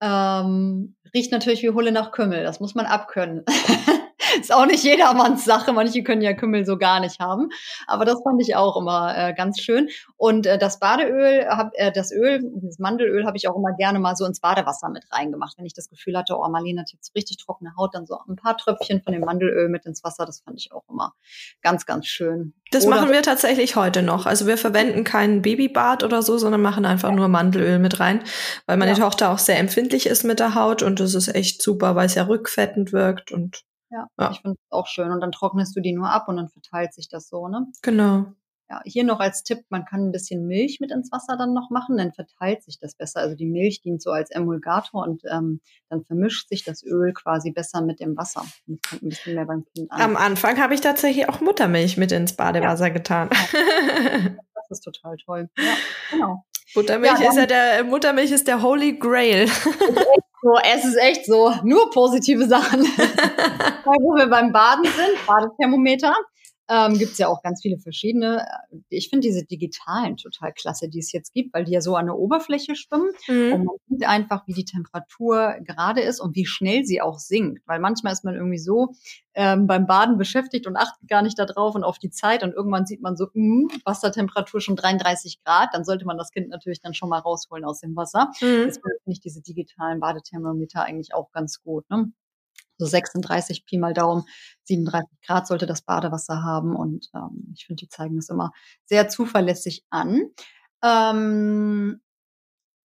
Ähm, riecht natürlich wie Hulle nach Kümmel, das muss man abkönnen. ist auch nicht jedermanns Sache. Manche können ja Kümmel so gar nicht haben. Aber das fand ich auch immer äh, ganz schön. Und äh, das Badeöl, hab, äh, das Öl, das Mandelöl habe ich auch immer gerne mal so ins Badewasser mit reingemacht. Wenn ich das Gefühl hatte, oh, Marlene hat jetzt richtig trockene Haut, dann so ein paar Tröpfchen von dem Mandelöl mit ins Wasser. Das fand ich auch immer ganz, ganz schön. Das oder machen wir tatsächlich heute noch. Also wir verwenden kein Babybad oder so, sondern machen einfach nur Mandelöl mit rein, weil meine ja. Tochter auch sehr empfindlich ist mit der Haut und das ist echt super, weil es ja rückfettend wirkt und ja, ja. ich finde es auch schön. Und dann trocknest du die nur ab und dann verteilt sich das so, ne? Genau. Ja, hier noch als Tipp, man kann ein bisschen Milch mit ins Wasser dann noch machen, dann verteilt sich das besser. Also die Milch dient so als Emulgator und ähm, dann vermischt sich das Öl quasi besser mit dem Wasser. Und kommt ein bisschen mehr beim Kind an. Am Anfang habe ich tatsächlich auch Muttermilch mit ins Badewasser ja. getan. das ist total toll. Ja, genau. Buttermilch ja, ist ja der Muttermilch ist der Holy Grail. So, es ist echt so, nur positive Sachen. wo wir beim Baden sind, Badethermometer, ähm, gibt es ja auch ganz viele verschiedene. Ich finde diese digitalen total klasse, die es jetzt gibt, weil die ja so an der Oberfläche schwimmen. Mhm. Und man sieht einfach, wie die Temperatur gerade ist und wie schnell sie auch sinkt. Weil manchmal ist man irgendwie so ähm, beim Baden beschäftigt und achtet gar nicht darauf und auf die Zeit. Und irgendwann sieht man so, mh, Wassertemperatur schon 33 Grad. Dann sollte man das Kind natürlich dann schon mal rausholen aus dem Wasser. Mhm. Deswegen finde ich diese digitalen Badethermometer eigentlich auch ganz gut. Ne? So 36 Pi mal Daumen, 37 Grad sollte das Badewasser haben und ähm, ich finde, die zeigen das immer sehr zuverlässig an. Ähm,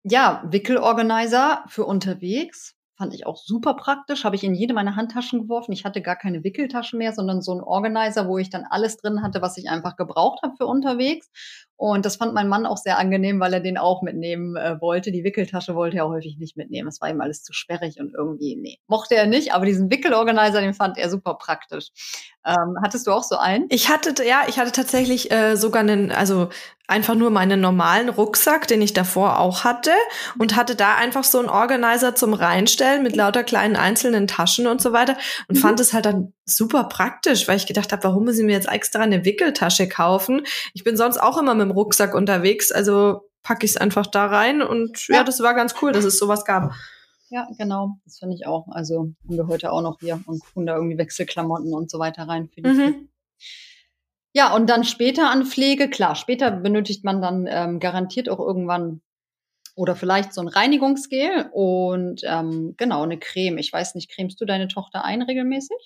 ja, Wickelorganizer für unterwegs fand ich auch super praktisch, habe ich in jede meiner Handtaschen geworfen. Ich hatte gar keine Wickeltasche mehr, sondern so ein Organizer, wo ich dann alles drin hatte, was ich einfach gebraucht habe für unterwegs. Und das fand mein Mann auch sehr angenehm, weil er den auch mitnehmen äh, wollte. Die Wickeltasche wollte er häufig nicht mitnehmen. Es war ihm alles zu sperrig und irgendwie, nee, mochte er nicht. Aber diesen Wickelorganizer, den fand er super praktisch. Ähm, hattest du auch so einen? Ich hatte, ja, ich hatte tatsächlich äh, sogar einen, also einfach nur meinen normalen Rucksack, den ich davor auch hatte und hatte da einfach so einen Organizer zum Reinstellen mit lauter kleinen einzelnen Taschen und so weiter und mhm. fand es halt dann super praktisch, weil ich gedacht habe, warum muss ich mir jetzt extra eine Wickeltasche kaufen? Ich bin sonst auch immer mit dem Rucksack unterwegs, also packe ich es einfach da rein und ja. ja, das war ganz cool, dass es sowas gab. Ja, genau, das finde ich auch. Also haben wir heute auch noch hier und tun da irgendwie Wechselklamotten und so weiter rein für die mhm. Ja, und dann später an Pflege, klar, später benötigt man dann ähm, garantiert auch irgendwann oder vielleicht so ein Reinigungsgel und ähm, genau eine Creme. Ich weiß nicht, cremst du deine Tochter ein regelmäßig?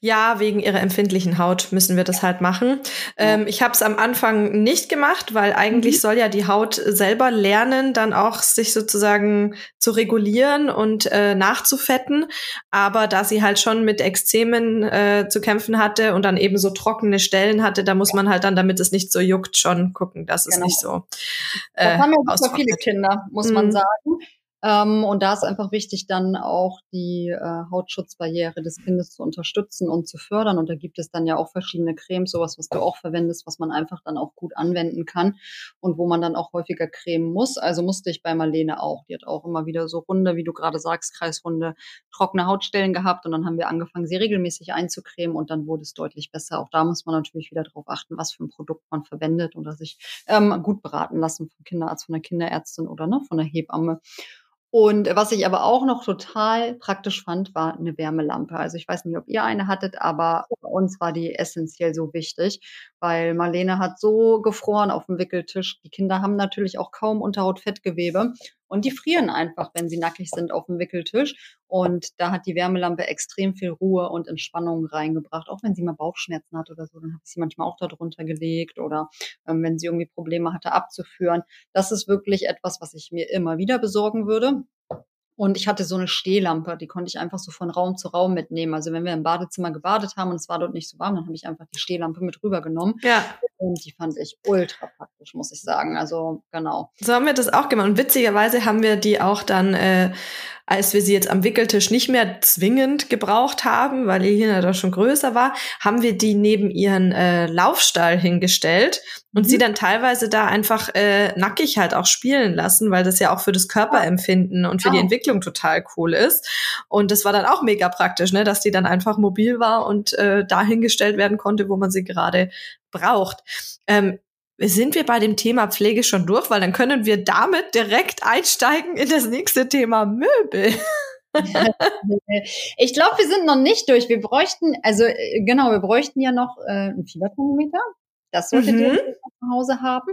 Ja, wegen ihrer empfindlichen Haut müssen wir das halt machen. Ähm, ich habe es am Anfang nicht gemacht, weil eigentlich mhm. soll ja die Haut selber lernen, dann auch sich sozusagen zu regulieren und äh, nachzufetten. Aber da sie halt schon mit Ekzemen äh, zu kämpfen hatte und dann eben so trockene Stellen hatte, da muss man halt dann, damit es nicht so juckt, schon gucken, dass es genau. nicht so. Äh, das haben ja super viele Kinder muss mhm. man sagen. Ähm, und da ist einfach wichtig, dann auch die äh, Hautschutzbarriere des Kindes zu unterstützen und zu fördern. Und da gibt es dann ja auch verschiedene Cremes, sowas, was du auch verwendest, was man einfach dann auch gut anwenden kann und wo man dann auch häufiger cremen muss. Also musste ich bei Marlene auch. Die hat auch immer wieder so runde, wie du gerade sagst, kreisrunde, trockene Hautstellen gehabt. Und dann haben wir angefangen, sie regelmäßig einzucremen und dann wurde es deutlich besser. Auch da muss man natürlich wieder darauf achten, was für ein Produkt man verwendet oder sich ähm, gut beraten lassen vom Kinderarzt, von der Kinderärztin oder ne, von der Hebamme. Und was ich aber auch noch total praktisch fand, war eine Wärmelampe. Also ich weiß nicht, ob ihr eine hattet, aber bei uns war die essentiell so wichtig, weil Marlene hat so gefroren auf dem Wickeltisch. Die Kinder haben natürlich auch kaum Unterhautfettgewebe und die frieren einfach, wenn sie nackig sind auf dem Wickeltisch. Und da hat die Wärmelampe extrem viel Ruhe und Entspannung reingebracht. Auch wenn sie mal Bauchschmerzen hat oder so, dann ich sie manchmal auch darunter gelegt oder ähm, wenn sie irgendwie Probleme hatte abzuführen. Das ist wirklich etwas, was ich mir immer wieder besorgen würde. Und ich hatte so eine Stehlampe, die konnte ich einfach so von Raum zu Raum mitnehmen. Also wenn wir im Badezimmer gebadet haben und es war dort nicht so warm, dann habe ich einfach die Stehlampe mit rübergenommen. Ja. Und die fand ich ultra praktisch, muss ich sagen. Also genau. So haben wir das auch gemacht. Und witzigerweise haben wir die auch dann äh, als wir sie jetzt am Wickeltisch nicht mehr zwingend gebraucht haben, weil Elina da schon größer war, haben wir die neben ihren äh, Laufstall hingestellt und mhm. sie dann teilweise da einfach äh, nackig halt auch spielen lassen, weil das ja auch für das Körperempfinden und für oh. die Entwicklung total cool ist. Und das war dann auch mega praktisch, ne, dass die dann einfach mobil war und äh, dahingestellt werden konnte, wo man sie gerade braucht. Ähm, sind wir bei dem Thema Pflege schon durch, weil dann können wir damit direkt einsteigen in das nächste Thema Möbel. ich glaube, wir sind noch nicht durch. Wir bräuchten, also äh, genau, wir bräuchten ja noch äh, ein Fieberthermometer. Das solltet mhm. ihr zu Hause haben.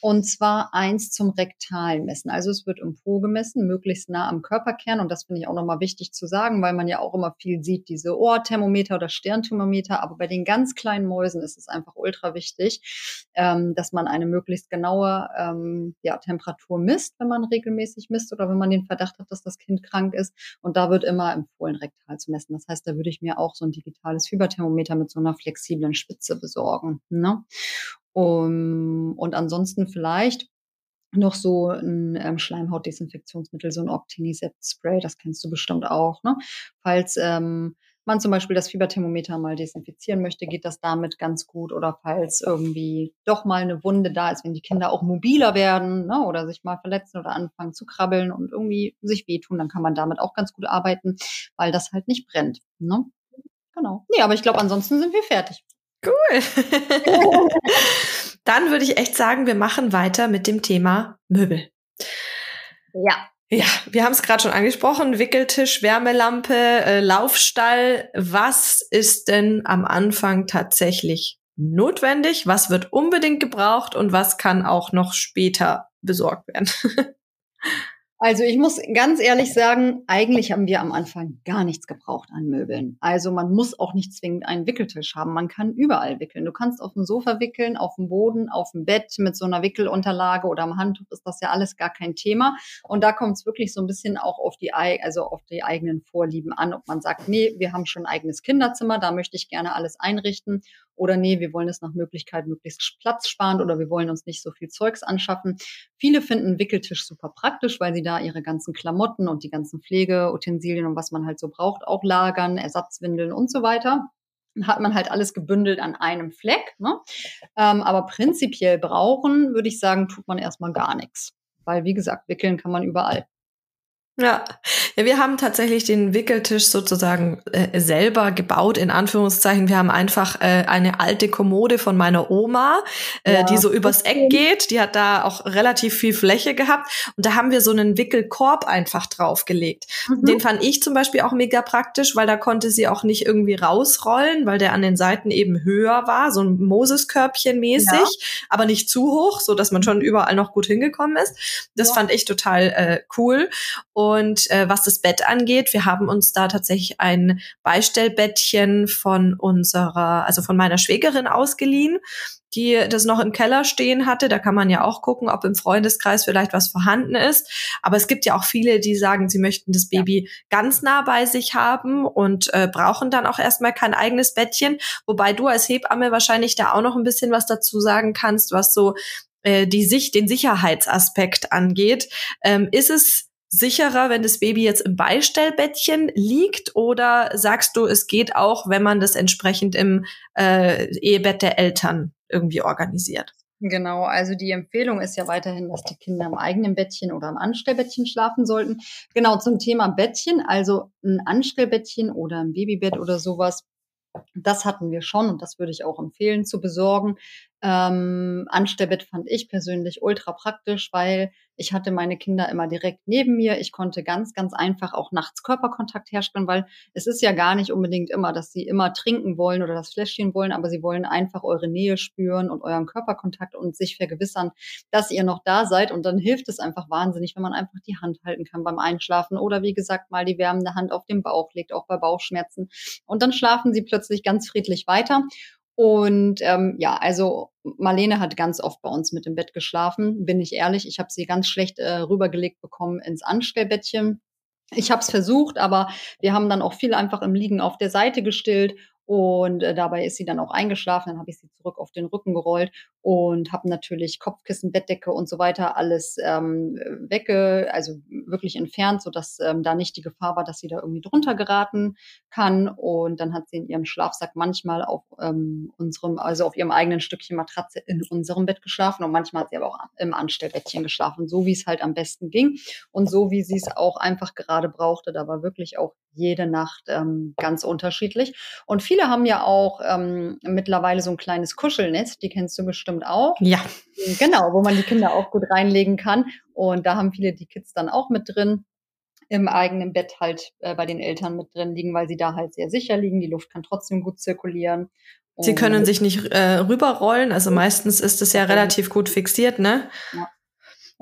Und zwar eins zum Rektalmessen. Also es wird im Po gemessen, möglichst nah am Körperkern. Und das finde ich auch nochmal wichtig zu sagen, weil man ja auch immer viel sieht, diese Ohrthermometer oder Stirnthermometer. Aber bei den ganz kleinen Mäusen ist es einfach ultra wichtig, ähm, dass man eine möglichst genaue ähm, ja, Temperatur misst, wenn man regelmäßig misst oder wenn man den Verdacht hat, dass das Kind krank ist. Und da wird immer empfohlen, rektal zu messen. Das heißt, da würde ich mir auch so ein digitales Fieberthermometer mit so einer flexiblen Spitze besorgen. Ne? Um, und ansonsten vielleicht noch so ein ähm, Schleimhautdesinfektionsmittel, so ein Octinisept-Spray, das kennst du bestimmt auch. Ne? Falls ähm, man zum Beispiel das Fieberthermometer mal desinfizieren möchte, geht das damit ganz gut. Oder falls irgendwie doch mal eine Wunde da ist, wenn die Kinder auch mobiler werden ne? oder sich mal verletzen oder anfangen zu krabbeln und irgendwie sich wehtun, dann kann man damit auch ganz gut arbeiten, weil das halt nicht brennt. Ne? Genau. Nee, aber ich glaube, ansonsten sind wir fertig. Cool. Dann würde ich echt sagen, wir machen weiter mit dem Thema Möbel. Ja. Ja, wir haben es gerade schon angesprochen, Wickeltisch, Wärmelampe, äh, Laufstall. Was ist denn am Anfang tatsächlich notwendig? Was wird unbedingt gebraucht und was kann auch noch später besorgt werden? Also ich muss ganz ehrlich sagen, eigentlich haben wir am Anfang gar nichts gebraucht an Möbeln. Also man muss auch nicht zwingend einen Wickeltisch haben. Man kann überall wickeln. Du kannst auf dem Sofa wickeln, auf dem Boden, auf dem Bett mit so einer Wickelunterlage oder am Handtuch ist das ja alles gar kein Thema. Und da kommt es wirklich so ein bisschen auch auf die, also auf die eigenen Vorlieben an, ob man sagt, nee, wir haben schon ein eigenes Kinderzimmer, da möchte ich gerne alles einrichten oder nee, wir wollen es nach Möglichkeit möglichst platzsparend oder wir wollen uns nicht so viel Zeugs anschaffen. Viele finden Wickeltisch super praktisch, weil sie da ihre ganzen Klamotten und die ganzen Pflegeutensilien und was man halt so braucht auch lagern, Ersatzwindeln und so weiter hat man halt alles gebündelt an einem Fleck. Ne? Ähm, aber prinzipiell brauchen, würde ich sagen, tut man erstmal gar nichts. Weil, wie gesagt, wickeln kann man überall. Ja. ja, wir haben tatsächlich den Wickeltisch sozusagen äh, selber gebaut, in Anführungszeichen. Wir haben einfach äh, eine alte Kommode von meiner Oma, äh, ja. die so übers Eck geht. Die hat da auch relativ viel Fläche gehabt. Und da haben wir so einen Wickelkorb einfach draufgelegt. Mhm. Den fand ich zum Beispiel auch mega praktisch, weil da konnte sie auch nicht irgendwie rausrollen, weil der an den Seiten eben höher war, so ein Moseskörbchen mäßig, ja. aber nicht zu hoch, so dass man schon überall noch gut hingekommen ist. Das ja. fand ich total äh, cool. Und äh, was das Bett angeht, wir haben uns da tatsächlich ein Beistellbettchen von unserer, also von meiner Schwägerin ausgeliehen die das noch im Keller stehen hatte. Da kann man ja auch gucken, ob im Freundeskreis vielleicht was vorhanden ist. Aber es gibt ja auch viele, die sagen, sie möchten das Baby ja. ganz nah bei sich haben und äh, brauchen dann auch erstmal kein eigenes Bettchen. Wobei du als Hebamme wahrscheinlich da auch noch ein bisschen was dazu sagen kannst, was so äh, die Sicht, den Sicherheitsaspekt angeht. Ähm, ist es sicherer, wenn das Baby jetzt im Beistellbettchen liegt? Oder sagst du, es geht auch, wenn man das entsprechend im äh, Ehebett der Eltern irgendwie organisiert? Genau, also die Empfehlung ist ja weiterhin, dass die Kinder im eigenen Bettchen oder im Anstellbettchen schlafen sollten. Genau zum Thema Bettchen, also ein Anstellbettchen oder ein Babybett oder sowas das hatten wir schon und das würde ich auch empfehlen zu besorgen. Ähm, Anstellbett fand ich persönlich ultra praktisch, weil ich hatte meine Kinder immer direkt neben mir. Ich konnte ganz, ganz einfach auch nachts Körperkontakt herstellen, weil es ist ja gar nicht unbedingt immer, dass sie immer trinken wollen oder das Fläschchen wollen, aber sie wollen einfach eure Nähe spüren und euren Körperkontakt und sich vergewissern, dass ihr noch da seid. Und dann hilft es einfach wahnsinnig, wenn man einfach die Hand halten kann beim Einschlafen oder wie gesagt mal die wärmende Hand auf den Bauch legt, auch bei Bauchschmerzen. Und dann schlafen sie plötzlich ganz friedlich weiter. Und ähm, ja, also Marlene hat ganz oft bei uns mit im Bett geschlafen, bin ich ehrlich. Ich habe sie ganz schlecht äh, rübergelegt bekommen ins Anstellbettchen. Ich habe es versucht, aber wir haben dann auch viel einfach im Liegen auf der Seite gestillt und äh, dabei ist sie dann auch eingeschlafen. Dann habe ich sie zurück auf den Rücken gerollt und habe natürlich Kopfkissen, Bettdecke und so weiter alles ähm, wegge, also wirklich entfernt, so dass ähm, da nicht die Gefahr war, dass sie da irgendwie drunter geraten kann. Und dann hat sie in ihrem Schlafsack manchmal auf ähm, unserem, also auf ihrem eigenen Stückchen Matratze in unserem Bett geschlafen und manchmal hat sie aber auch im Anstellbettchen geschlafen, so wie es halt am besten ging und so wie sie es auch einfach gerade brauchte. Da war wirklich auch jede Nacht ähm, ganz unterschiedlich. Und viele haben ja auch ähm, mittlerweile so ein kleines Kuschelnetz, die kennst du bestimmt auch. Ja. Genau, wo man die Kinder auch gut reinlegen kann. Und da haben viele die Kids dann auch mit drin im eigenen Bett halt äh, bei den Eltern mit drin liegen, weil sie da halt sehr sicher liegen. Die Luft kann trotzdem gut zirkulieren. Sie können sich nicht äh, rüberrollen, also meistens ist es ja relativ gut fixiert, ne? Ja.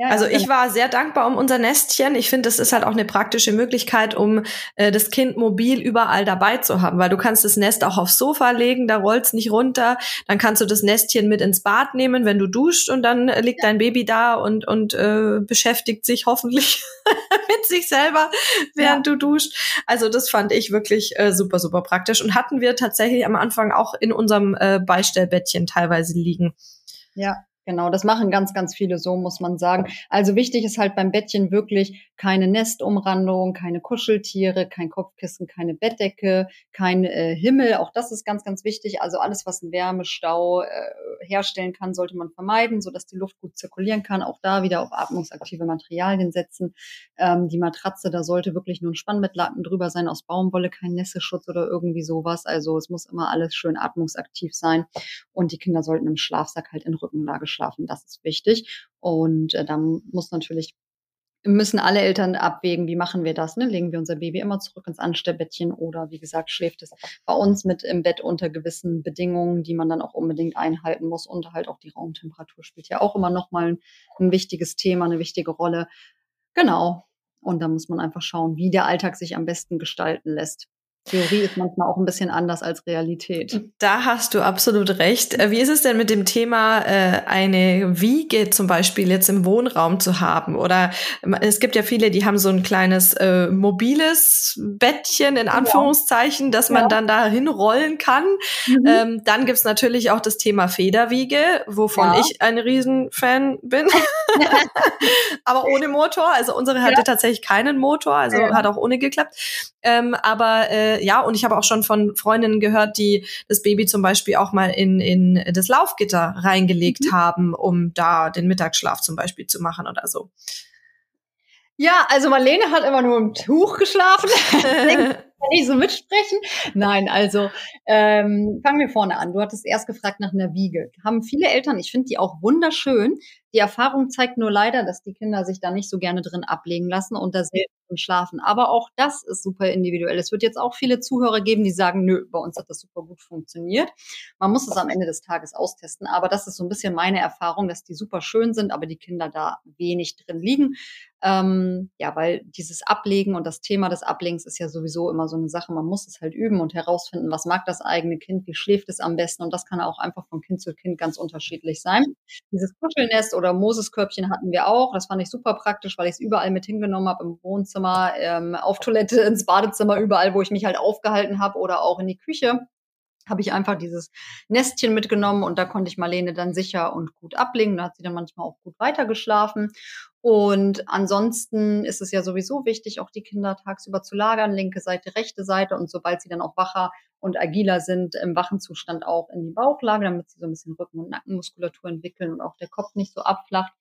Ja, also ich war sehr dankbar um unser Nestchen. Ich finde, das ist halt auch eine praktische Möglichkeit, um äh, das Kind mobil überall dabei zu haben, weil du kannst das Nest auch aufs Sofa legen, da rollt's nicht runter. Dann kannst du das Nestchen mit ins Bad nehmen, wenn du duscht und dann äh, liegt dein Baby da und und äh, beschäftigt sich hoffentlich mit sich selber, während ja. du duscht. Also das fand ich wirklich äh, super super praktisch und hatten wir tatsächlich am Anfang auch in unserem äh, Beistellbettchen teilweise liegen. Ja, Genau, das machen ganz, ganz viele so, muss man sagen. Also wichtig ist halt beim Bettchen wirklich keine Nestumrandung, keine Kuscheltiere, kein Kopfkissen, keine Bettdecke, kein äh, Himmel. Auch das ist ganz, ganz wichtig. Also alles, was einen Wärmestau äh, herstellen kann, sollte man vermeiden, sodass die Luft gut zirkulieren kann. Auch da wieder auf atmungsaktive Materialien setzen. Ähm, die Matratze, da sollte wirklich nur ein Spannbettlaken drüber sein aus Baumwolle, kein Nässeschutz oder irgendwie sowas. Also es muss immer alles schön atmungsaktiv sein. Und die Kinder sollten im Schlafsack halt in Rückenlage schlafen. Das ist wichtig. Und äh, dann muss natürlich müssen alle Eltern abwägen, wie machen wir das? Ne? Legen wir unser Baby immer zurück ins Anstellbettchen oder wie gesagt, schläft es bei uns mit im Bett unter gewissen Bedingungen, die man dann auch unbedingt einhalten muss. Und halt auch die Raumtemperatur spielt ja auch immer nochmal ein, ein wichtiges Thema, eine wichtige Rolle. Genau. Und da muss man einfach schauen, wie der Alltag sich am besten gestalten lässt. Theorie ist manchmal auch ein bisschen anders als Realität. Da hast du absolut recht. Äh, wie ist es denn mit dem Thema, äh, eine Wiege zum Beispiel jetzt im Wohnraum zu haben? Oder ähm, es gibt ja viele, die haben so ein kleines äh, mobiles Bettchen in Anführungszeichen, ja. dass man ja. dann da hinrollen kann. Mhm. Ähm, dann gibt's natürlich auch das Thema Federwiege, wovon ja. ich ein Riesenfan bin. aber ohne Motor. Also unsere hatte tatsächlich keinen Motor, also hat auch ohne geklappt. Ähm, aber äh, ja, und ich habe auch schon von Freundinnen gehört, die das Baby zum Beispiel auch mal in, in das Laufgitter reingelegt mhm. haben, um da den Mittagsschlaf zum Beispiel zu machen oder so. Ja, also Marlene hat immer nur im Tuch geschlafen. kann ich so mitsprechen? Nein, also ähm, fangen wir vorne an. Du hattest erst gefragt nach einer Wiege. Haben viele Eltern, ich finde die auch wunderschön. Die Erfahrung zeigt nur leider, dass die Kinder sich da nicht so gerne drin ablegen lassen und da selten schlafen. Aber auch das ist super individuell. Es wird jetzt auch viele Zuhörer geben, die sagen, nö, bei uns hat das super gut funktioniert. Man muss es am Ende des Tages austesten. Aber das ist so ein bisschen meine Erfahrung, dass die super schön sind, aber die Kinder da wenig drin liegen. Ähm, ja, weil dieses Ablegen und das Thema des Ablegens ist ja sowieso immer so eine Sache. Man muss es halt üben und herausfinden, was mag das eigene Kind, wie schläft es am besten. Und das kann auch einfach von Kind zu Kind ganz unterschiedlich sein. Dieses Kuschelnest oder Moseskörbchen hatten wir auch. Das fand ich super praktisch, weil ich es überall mit hingenommen habe, im Wohnzimmer, ähm, auf Toilette, ins Badezimmer, überall, wo ich mich halt aufgehalten habe oder auch in die Küche. Habe ich einfach dieses Nestchen mitgenommen und da konnte ich Marlene dann sicher und gut ablegen. Da hat sie dann manchmal auch gut weitergeschlafen. Und ansonsten ist es ja sowieso wichtig, auch die Kinder tagsüber zu lagern, linke Seite, rechte Seite und sobald sie dann auch wacher und agiler sind, im wachen Zustand auch in die Bauchlage, damit sie so ein bisschen Rücken- und Nackenmuskulatur entwickeln und auch der Kopf nicht so abflacht.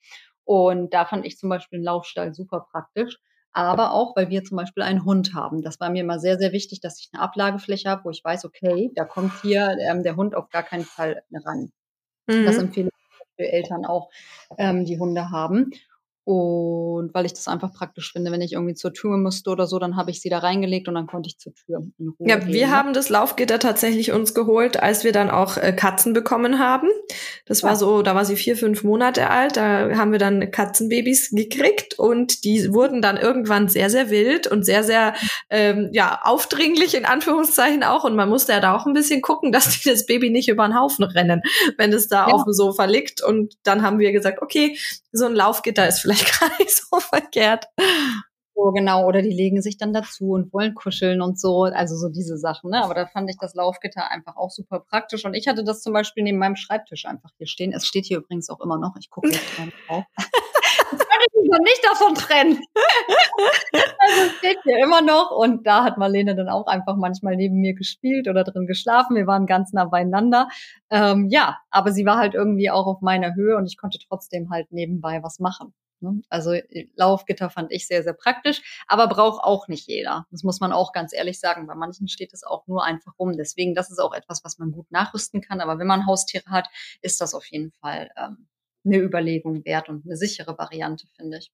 Und da fand ich zum Beispiel einen Laufstall super praktisch aber auch, weil wir zum Beispiel einen Hund haben. Das war mir immer sehr, sehr wichtig, dass ich eine Ablagefläche habe, wo ich weiß, okay, da kommt hier ähm, der Hund auf gar keinen Fall ran. Mhm. Das empfehle ich für Eltern auch, ähm, die Hunde haben. Und weil ich das einfach praktisch finde, wenn ich irgendwie zur Tür musste oder so, dann habe ich sie da reingelegt und dann konnte ich zur Tür in Ruhe Ja, gehen. wir haben das Laufgitter tatsächlich uns geholt, als wir dann auch äh, Katzen bekommen haben. Das ja. war so, da war sie vier, fünf Monate alt. Da haben wir dann Katzenbabys gekriegt und die wurden dann irgendwann sehr, sehr wild und sehr, sehr ähm, ja aufdringlich in Anführungszeichen auch. Und man musste ja da auch ein bisschen gucken, dass die das Baby nicht über den Haufen rennen, wenn es da ja. auf dem Sofa liegt. Und dann haben wir gesagt, okay, so ein Laufgitter ist vielleicht gar nicht so verkehrt. So, genau, oder die legen sich dann dazu und wollen kuscheln und so, also so diese Sachen, ne? Aber da fand ich das Laufgitter einfach auch super praktisch. Und ich hatte das zum Beispiel neben meinem Schreibtisch einfach hier stehen. Es steht hier übrigens auch immer noch. Ich gucke jetzt mal drauf. Ich mich noch nicht davon trennen. also es steht hier immer noch und da hat Marlene dann auch einfach manchmal neben mir gespielt oder drin geschlafen. Wir waren ganz nah beieinander. Ähm, ja, aber sie war halt irgendwie auch auf meiner Höhe und ich konnte trotzdem halt nebenbei was machen. Ne? Also äh, Laufgitter fand ich sehr, sehr praktisch, aber braucht auch nicht jeder. Das muss man auch ganz ehrlich sagen. Bei manchen steht es auch nur einfach rum. Deswegen, das ist auch etwas, was man gut nachrüsten kann. Aber wenn man Haustiere hat, ist das auf jeden Fall ähm, eine Überlegung wert und eine sichere Variante, finde ich.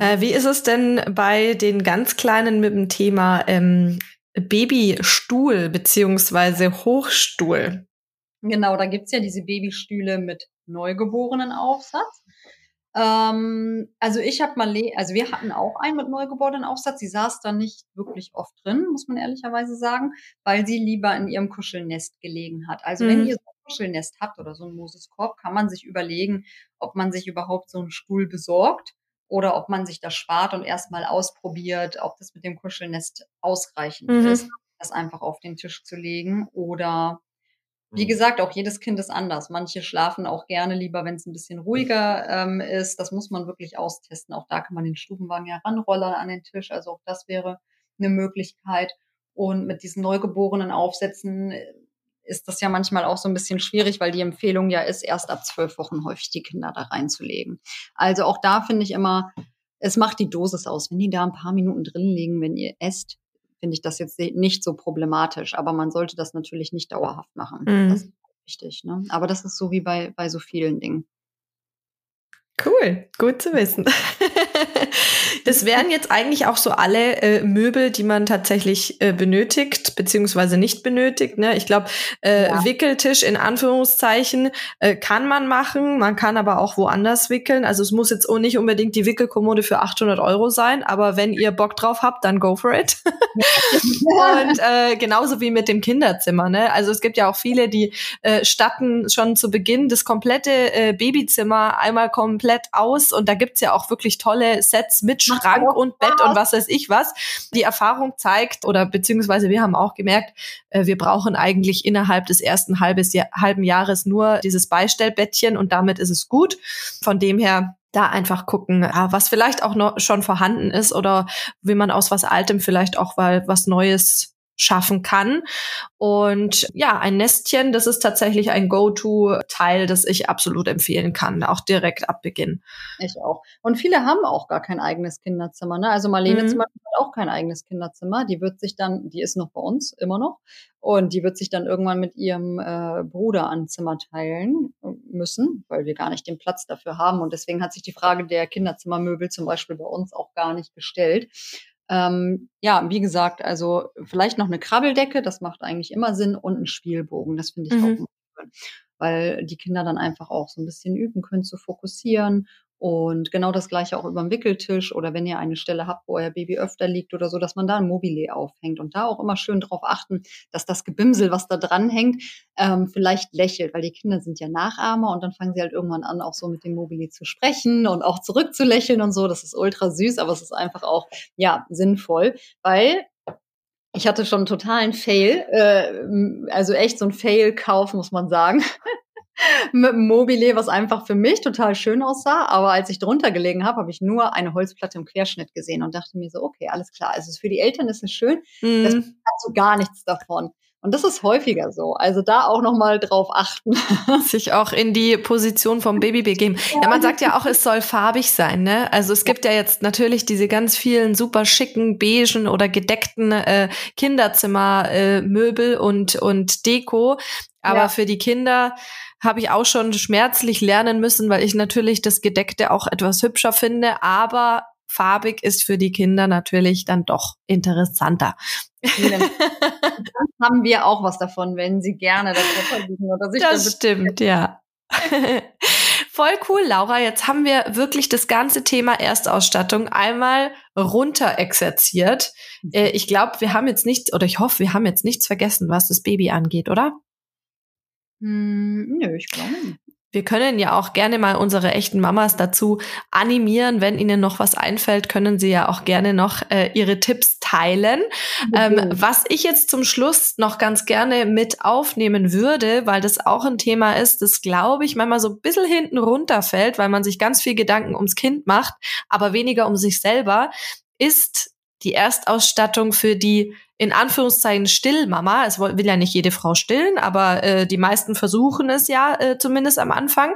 Äh, wie ist es denn bei den ganz Kleinen mit dem Thema ähm, Babystuhl beziehungsweise Hochstuhl? Genau, da gibt's ja diese Babystühle mit neugeborenen Aufsatz. Ähm, also ich habe mal, also wir hatten auch einen mit neugeborenen Aufsatz. Sie saß da nicht wirklich oft drin, muss man ehrlicherweise sagen, weil sie lieber in ihrem Kuschelnest gelegen hat. Also mhm. wenn ihr so ein Kuschelnest habt oder so ein Moseskorb, kann man sich überlegen, ob man sich überhaupt so einen Stuhl besorgt oder ob man sich das spart und erstmal ausprobiert, ob das mit dem Kuschelnest ausreichend mhm. ist, das einfach auf den Tisch zu legen oder wie mhm. gesagt, auch jedes Kind ist anders. Manche schlafen auch gerne lieber, wenn es ein bisschen ruhiger ähm, ist. Das muss man wirklich austesten. Auch da kann man den Stubenwagen ja ranrollern an den Tisch. Also auch das wäre eine Möglichkeit. Und mit diesen neugeborenen Aufsätzen äh, ist das ja manchmal auch so ein bisschen schwierig, weil die Empfehlung ja ist, erst ab zwölf Wochen häufig die Kinder da reinzulegen. Also auch da finde ich immer, es macht die Dosis aus. Wenn die da ein paar Minuten drin liegen, wenn ihr esst, finde ich das jetzt nicht so problematisch. Aber man sollte das natürlich nicht dauerhaft machen. Mhm. Das ist wichtig. Ne? Aber das ist so wie bei, bei so vielen Dingen. Cool, gut zu wissen. Das wären jetzt eigentlich auch so alle äh, Möbel, die man tatsächlich äh, benötigt, beziehungsweise nicht benötigt. Ne? Ich glaube, äh, ja. Wickeltisch in Anführungszeichen äh, kann man machen, man kann aber auch woanders wickeln. Also es muss jetzt nicht unbedingt die Wickelkommode für 800 Euro sein, aber wenn ihr Bock drauf habt, dann go for it. Und äh, genauso wie mit dem Kinderzimmer. Ne? Also es gibt ja auch viele, die äh, statten schon zu Beginn das komplette Babyzimmer einmal komplett aus und da gibt's ja auch wirklich tolle Sets mit Schrank und Bett und was weiß ich was. Die Erfahrung zeigt oder beziehungsweise wir haben auch gemerkt, äh, wir brauchen eigentlich innerhalb des ersten halbes Jahr, halben Jahres nur dieses Beistellbettchen und damit ist es gut. Von dem her da einfach gucken, was vielleicht auch noch schon vorhanden ist oder wie man aus was Altem vielleicht auch mal was Neues schaffen kann. Und ja, ein Nestchen, das ist tatsächlich ein Go-To-Teil, das ich absolut empfehlen kann, auch direkt ab Beginn. Ich auch. Und viele haben auch gar kein eigenes Kinderzimmer. Ne? Also Marlene mhm. zum Beispiel hat auch kein eigenes Kinderzimmer. Die wird sich dann, die ist noch bei uns, immer noch. Und die wird sich dann irgendwann mit ihrem äh, Bruder ein Zimmer teilen müssen, weil wir gar nicht den Platz dafür haben. Und deswegen hat sich die Frage der Kinderzimmermöbel zum Beispiel bei uns auch gar nicht gestellt. Ähm, ja, wie gesagt, also vielleicht noch eine Krabbeldecke, das macht eigentlich immer Sinn, und ein Spielbogen, das finde ich mhm. auch schön, weil die Kinder dann einfach auch so ein bisschen üben können zu fokussieren und genau das gleiche auch über dem Wickeltisch oder wenn ihr eine Stelle habt, wo euer Baby öfter liegt oder so, dass man da ein Mobile aufhängt und da auch immer schön drauf achten, dass das Gebimsel, was da dran hängt, ähm, vielleicht lächelt, weil die Kinder sind ja Nachahmer und dann fangen sie halt irgendwann an, auch so mit dem Mobile zu sprechen und auch zurückzulächeln und so. Das ist ultra süß, aber es ist einfach auch, ja, sinnvoll, weil Ich hatte schon einen totalen Fail, äh, also echt so ein Fail-Kauf, muss man sagen. Mit einem Mobile, was einfach für mich total schön aussah. Aber als ich drunter gelegen habe, habe ich nur eine Holzplatte im Querschnitt gesehen und dachte mir so, okay, alles klar. Also für die Eltern ist es schön, mhm. das hat so gar nichts davon. Und das ist häufiger so. Also da auch nochmal drauf achten. Sich auch in die Position vom Baby begeben. Ja. man sagt ja auch, es soll farbig sein, ne? Also es gibt ja jetzt natürlich diese ganz vielen super schicken, beigen oder gedeckten äh, Kinderzimmermöbel äh, und, und Deko. Aber ja. für die Kinder habe ich auch schon schmerzlich lernen müssen, weil ich natürlich das Gedeckte auch etwas hübscher finde. Aber farbig ist für die Kinder natürlich dann doch interessanter. haben wir auch was davon, wenn sie gerne darunter liegen oder sich Das stimmt, ja. Voll cool, Laura. Jetzt haben wir wirklich das ganze Thema Erstausstattung einmal runter exerziert. Mhm. Äh, ich glaube, wir haben jetzt nichts, oder ich hoffe, wir haben jetzt nichts vergessen, was das Baby angeht, oder? Hm, nö, ich glaube nicht. Wir können ja auch gerne mal unsere echten Mamas dazu animieren. Wenn Ihnen noch was einfällt, können Sie ja auch gerne noch äh, Ihre Tipps teilen. Ähm, was ich jetzt zum Schluss noch ganz gerne mit aufnehmen würde, weil das auch ein Thema ist, das glaube ich manchmal so ein bisschen hinten runterfällt, weil man sich ganz viel Gedanken ums Kind macht, aber weniger um sich selber, ist die Erstausstattung für die in Anführungszeichen Stillmama. Es will ja nicht jede Frau stillen, aber äh, die meisten versuchen es ja äh, zumindest am Anfang.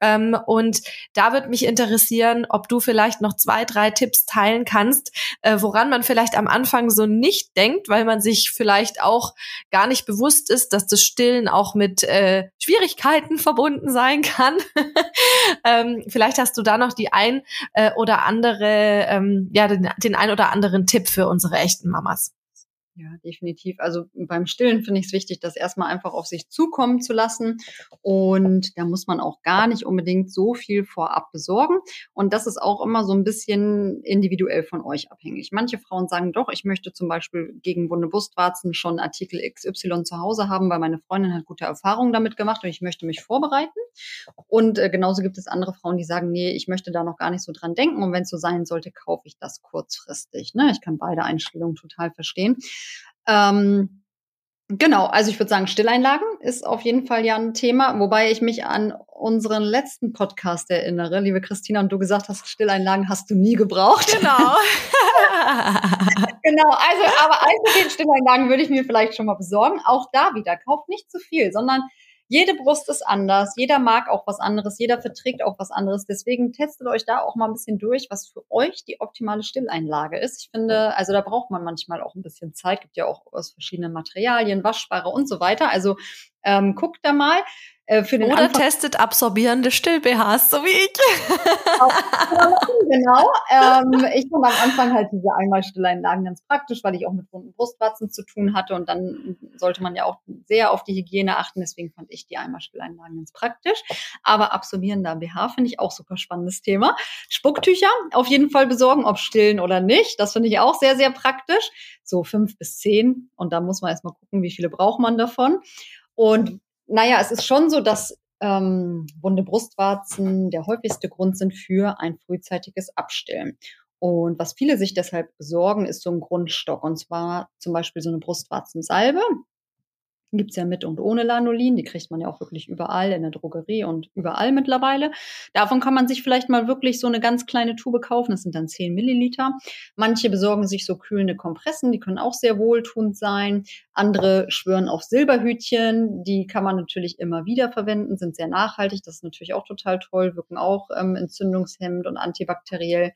Ähm, und da wird mich interessieren, ob du vielleicht noch zwei, drei Tipps teilen kannst, äh, woran man vielleicht am Anfang so nicht denkt, weil man sich vielleicht auch gar nicht bewusst ist, dass das Stillen auch mit äh, Schwierigkeiten verbunden sein kann. ähm, vielleicht hast du da noch die ein äh, oder andere, ähm, ja, den, den ein oder anderen Tipp für unsere echten Mamas. Ja, definitiv. Also beim Stillen finde ich es wichtig, das erstmal einfach auf sich zukommen zu lassen. Und da muss man auch gar nicht unbedingt so viel vorab besorgen. Und das ist auch immer so ein bisschen individuell von euch abhängig. Manche Frauen sagen doch, ich möchte zum Beispiel gegen wunde Brustwarzen schon Artikel XY zu Hause haben, weil meine Freundin hat gute Erfahrungen damit gemacht und ich möchte mich vorbereiten. Und äh, genauso gibt es andere Frauen, die sagen, nee, ich möchte da noch gar nicht so dran denken. Und wenn es so sein sollte, kaufe ich das kurzfristig. Ne? Ich kann beide Einstellungen total verstehen. Ähm, Genau, also ich würde sagen, Stilleinlagen ist auf jeden Fall ja ein Thema, wobei ich mich an unseren letzten Podcast erinnere, liebe Christina, und du gesagt hast, Stilleinlagen hast du nie gebraucht. Genau. genau, also aber eins den Stilleinlagen würde ich mir vielleicht schon mal besorgen. Auch da wieder, kauft nicht zu viel, sondern jede Brust ist anders, jeder mag auch was anderes, jeder verträgt auch was anderes. Deswegen testet euch da auch mal ein bisschen durch, was für euch die optimale Stilleinlage ist. Ich finde, also da braucht man manchmal auch ein bisschen Zeit, gibt ja auch aus verschiedenen Materialien, waschbare und so weiter. Also ähm, guckt da mal. Äh, für den Oder Anfang testet absorbierende Still-BHs, so wie ich. genau. Ähm, ich fand am Anfang halt diese Einmal-Stilleinlagen ganz praktisch, weil ich auch mit wunden Brustwarzen zu tun hatte und dann sollte man ja auch sehr auf die Hygiene achten. Deswegen fand ich die Einmal-Stilleinlagen ganz praktisch. Aber absorbierender BH finde ich auch super spannendes Thema. Spucktücher auf jeden Fall besorgen, ob stillen oder nicht. Das finde ich auch sehr, sehr praktisch. So fünf bis zehn. Und da muss man erstmal gucken, wie viele braucht man davon. Und naja, es ist schon so, dass ähm, wunde Brustwarzen der häufigste Grund sind für ein frühzeitiges Abstillen. Und was viele sich deshalb besorgen, ist so ein Grundstock. Und zwar zum Beispiel so eine Brustwarzensalbe gibt's ja mit und ohne Lanolin. Die kriegt man ja auch wirklich überall in der Drogerie und überall mittlerweile. Davon kann man sich vielleicht mal wirklich so eine ganz kleine Tube kaufen. Das sind dann 10 Milliliter. Manche besorgen sich so kühlende Kompressen. Die können auch sehr wohltuend sein. Andere schwören auf Silberhütchen. Die kann man natürlich immer wieder verwenden, sind sehr nachhaltig. Das ist natürlich auch total toll, wirken auch ähm, entzündungshemmend und antibakteriell.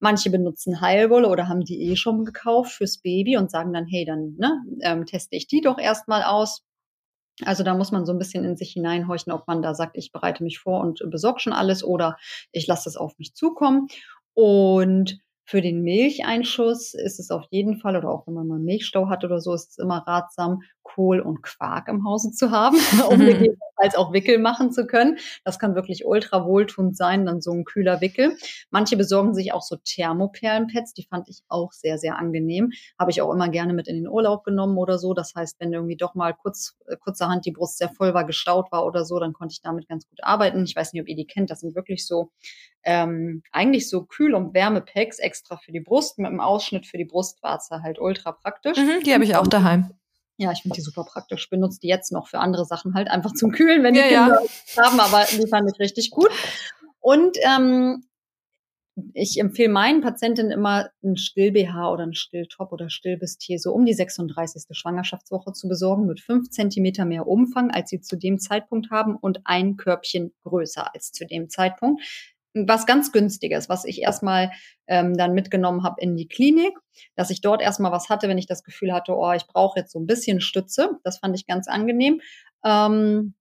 Manche benutzen Heilwolle oder haben die eh schon gekauft fürs Baby und sagen dann, hey, dann ne, ähm, teste ich die doch erstmal aus. Also da muss man so ein bisschen in sich hineinhorchen, ob man da sagt, ich bereite mich vor und besorge schon alles oder ich lasse es auf mich zukommen. Und für den Milcheinschuss ist es auf jeden Fall, oder auch wenn man mal Milchstau hat oder so, ist es immer ratsam, Kohl und Quark im Hause zu haben, um als auch Wickel machen zu können. Das kann wirklich ultra wohltuend sein, dann so ein kühler Wickel. Manche besorgen sich auch so Thermoperlenpads, die fand ich auch sehr, sehr angenehm. Habe ich auch immer gerne mit in den Urlaub genommen oder so. Das heißt, wenn irgendwie doch mal kurz, äh, kurzerhand die Brust sehr voll war, gestaut war oder so, dann konnte ich damit ganz gut arbeiten. Ich weiß nicht, ob ihr die kennt. Das sind wirklich so ähm, eigentlich so Kühl- und Wärmepacks extra für die Brust mit einem Ausschnitt für die Brustwarze halt ultra praktisch. Mhm, die habe ich auch daheim. Ja, ich finde die super praktisch. Benutze die jetzt noch für andere Sachen halt einfach zum Kühlen, wenn die ja, Kinder ja. haben, aber die fand ich richtig gut. Und ähm, ich empfehle meinen Patientinnen immer ein Still-BH oder ein Still-Top oder Still-Bustier so um die 36. Schwangerschaftswoche zu besorgen mit fünf Zentimeter mehr Umfang, als sie zu dem Zeitpunkt haben und ein Körbchen größer als zu dem Zeitpunkt was ganz günstiges, was ich erstmal ähm, dann mitgenommen habe in die Klinik, dass ich dort erstmal was hatte, wenn ich das Gefühl hatte, oh, ich brauche jetzt so ein bisschen Stütze. Das fand ich ganz angenehm. Ähm,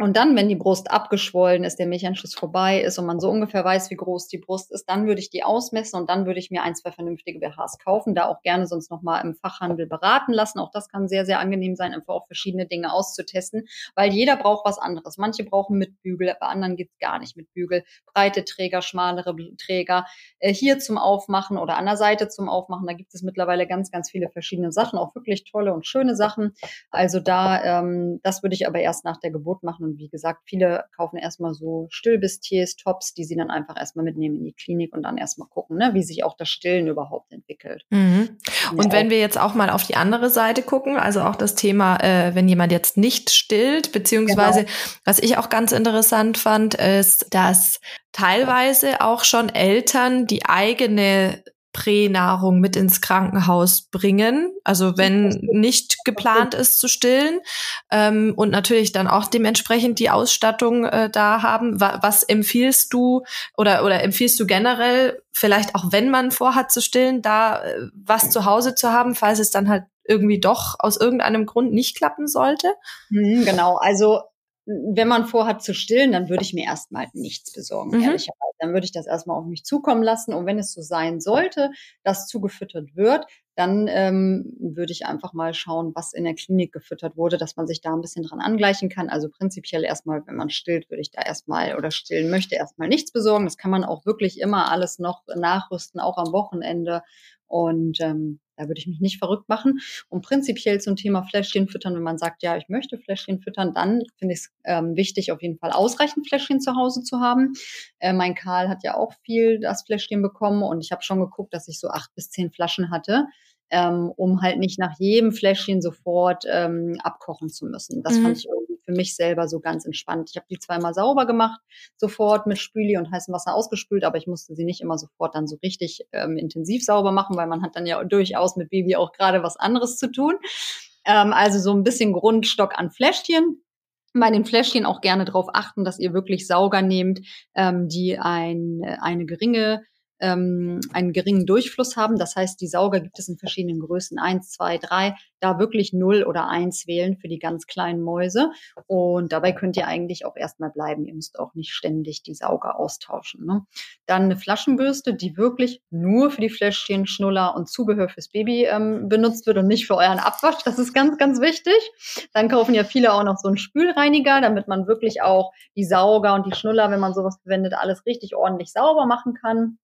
und dann, wenn die Brust abgeschwollen ist, der Milchanschluss vorbei ist und man so ungefähr weiß, wie groß die Brust ist, dann würde ich die ausmessen und dann würde ich mir ein, zwei vernünftige BHs kaufen, da auch gerne sonst nochmal im Fachhandel beraten lassen. Auch das kann sehr, sehr angenehm sein, einfach auch verschiedene Dinge auszutesten, weil jeder braucht was anderes. Manche brauchen mit Bügel, bei anderen geht's gar nicht mit Bügel. Breite Träger, schmalere Träger, äh, hier zum Aufmachen oder an der Seite zum Aufmachen. Da gibt es mittlerweile ganz, ganz viele verschiedene Sachen, auch wirklich tolle und schöne Sachen. Also da, ähm, das würde ich aber erst nach der Geburt machen und wie gesagt, viele kaufen erstmal so Stillbistiers, Tops, die sie dann einfach erstmal mitnehmen in die Klinik und dann erstmal gucken, ne, wie sich auch das Stillen überhaupt entwickelt. Mhm. Und wenn wir jetzt auch mal auf die andere Seite gucken, also auch das Thema, äh, wenn jemand jetzt nicht stillt, beziehungsweise genau. was ich auch ganz interessant fand, ist, dass teilweise auch schon Eltern die eigene Pränahrung mit ins Krankenhaus bringen. Also wenn nicht geplant ist zu stillen ähm, und natürlich dann auch dementsprechend die Ausstattung äh, da haben. Was, was empfiehlst du oder oder empfiehlst du generell vielleicht auch wenn man vorhat zu stillen, da äh, was zu Hause zu haben, falls es dann halt irgendwie doch aus irgendeinem Grund nicht klappen sollte? Mhm, genau, also wenn man vorhat zu stillen, dann würde ich mir erstmal nichts besorgen, mhm. ehrlicherweise. Dann würde ich das erstmal auf mich zukommen lassen. Und wenn es so sein sollte, dass zugefüttert wird, dann ähm, würde ich einfach mal schauen, was in der Klinik gefüttert wurde, dass man sich da ein bisschen dran angleichen kann. Also prinzipiell erstmal, wenn man stillt, würde ich da erstmal oder stillen möchte, erstmal nichts besorgen. Das kann man auch wirklich immer alles noch nachrüsten, auch am Wochenende. Und ähm, da würde ich mich nicht verrückt machen. Und prinzipiell zum Thema Fläschchen füttern, wenn man sagt, ja, ich möchte Fläschchen füttern, dann finde ich es ähm, wichtig, auf jeden Fall ausreichend Fläschchen zu Hause zu haben. Äh, mein Karl hat ja auch viel das Fläschchen bekommen und ich habe schon geguckt, dass ich so acht bis zehn Flaschen hatte ähm, um halt nicht nach jedem Fläschchen sofort ähm, abkochen zu müssen. Das mhm. fand ich für mich selber so ganz entspannt. Ich habe die zweimal sauber gemacht, sofort mit Spüli und heißem Wasser ausgespült, aber ich musste sie nicht immer sofort dann so richtig ähm, intensiv sauber machen, weil man hat dann ja durchaus mit Baby auch gerade was anderes zu tun. Ähm, also so ein bisschen Grundstock an Fläschchen bei den Fläschchen auch gerne darauf achten, dass ihr wirklich Sauger nehmt, ähm, die ein, eine geringe ähm, einen geringen Durchfluss haben. Das heißt, die Sauger gibt es in verschiedenen Größen, eins, zwei, drei. Da wirklich null oder eins wählen für die ganz kleinen Mäuse. Und dabei könnt ihr eigentlich auch erstmal bleiben. Ihr müsst auch nicht ständig die Sauger austauschen. Ne? Dann eine Flaschenbürste, die wirklich nur für die Fläschchen, Schnuller und Zubehör fürs Baby ähm, benutzt wird und nicht für euren Abwasch. Das ist ganz, ganz wichtig. Dann kaufen ja viele auch noch so einen Spülreiniger, damit man wirklich auch die Sauger und die Schnuller, wenn man sowas verwendet, alles richtig ordentlich sauber machen kann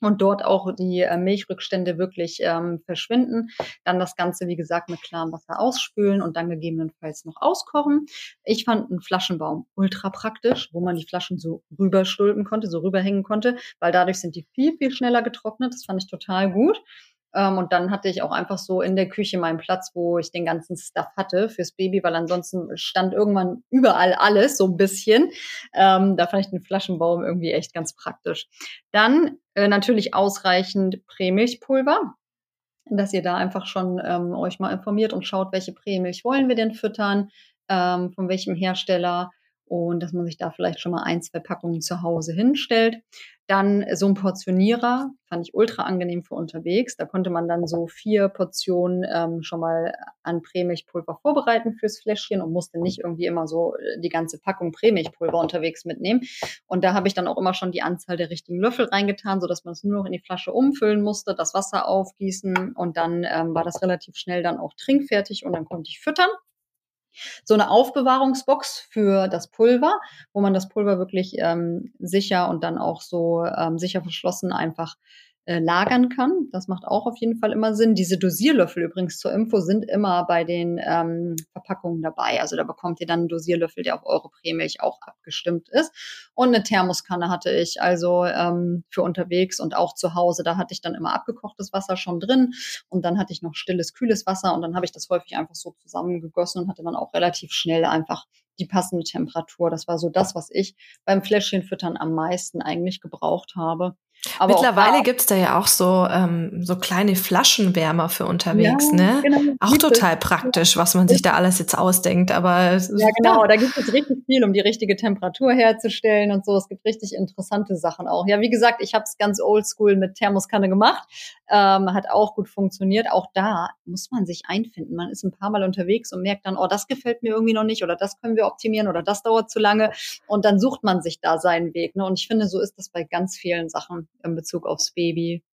und dort auch die äh, Milchrückstände wirklich ähm, verschwinden. Dann das Ganze, wie gesagt, mit klarem Wasser ausspülen und dann gegebenenfalls noch auskochen. Ich fand einen Flaschenbaum ultra praktisch, wo man die Flaschen so rüberstülpen konnte, so rüberhängen konnte, weil dadurch sind die viel, viel schneller getrocknet. Das fand ich total gut. Ähm, und dann hatte ich auch einfach so in der Küche meinen Platz, wo ich den ganzen Stuff hatte fürs Baby, weil ansonsten stand irgendwann überall alles so ein bisschen. Ähm, da fand ich den Flaschenbaum irgendwie echt ganz praktisch. Dann äh, natürlich ausreichend Prämilchpulver dass ihr da einfach schon ähm, euch mal informiert und schaut, welche Prämilch wollen wir denn füttern, ähm, von welchem Hersteller und dass man sich da vielleicht schon mal ein, zwei Packungen zu Hause hinstellt. Dann so ein Portionierer fand ich ultra angenehm für unterwegs. Da konnte man dann so vier Portionen ähm, schon mal an Prämilchpulver vorbereiten fürs Fläschchen und musste nicht irgendwie immer so äh, die ganze Packung Prämilchpulver unterwegs mitnehmen. Und da habe ich dann auch immer schon die Anzahl der richtigen Löffel reingetan, so dass man es nur noch in die Flasche umfüllen musste, das Wasser aufgießen und dann ähm, war das relativ schnell dann auch trinkfertig und dann konnte ich füttern. So eine Aufbewahrungsbox für das Pulver, wo man das Pulver wirklich ähm, sicher und dann auch so ähm, sicher verschlossen einfach äh, lagern kann. Das macht auch auf jeden Fall immer Sinn. Diese Dosierlöffel übrigens zur Info sind immer bei den ähm, Verpackungen dabei. Also da bekommt ihr dann einen Dosierlöffel, der auf eure Prämilch auch abgestimmt ist. Und eine Thermoskanne hatte ich also ähm, für unterwegs und auch zu Hause. Da hatte ich dann immer abgekochtes Wasser schon drin und dann hatte ich noch stilles, kühles Wasser und dann habe ich das häufig einfach so zusammengegossen und hatte dann auch relativ schnell einfach die passende Temperatur. Das war so das, was ich beim Fläschchenfüttern am meisten eigentlich gebraucht habe. Aber Mittlerweile gibt's da ja auch so, ähm, so kleine Flaschenwärmer für unterwegs, ja, ne? Genau. Auch total es. praktisch, was man sich da alles jetzt ausdenkt. Aber ja, genau, da gibt es richtig viel, um die richtige Temperatur herzustellen und so. Es gibt richtig interessante Sachen auch. Ja, wie gesagt, ich habe es ganz oldschool mit Thermoskanne gemacht. Ähm, hat auch gut funktioniert. Auch da muss man sich einfinden. Man ist ein paar Mal unterwegs und merkt dann, oh, das gefällt mir irgendwie noch nicht oder das können wir optimieren oder das dauert zu lange. Und dann sucht man sich da seinen Weg. Ne? Und ich finde, so ist das bei ganz vielen Sachen in Bezug aufs Baby.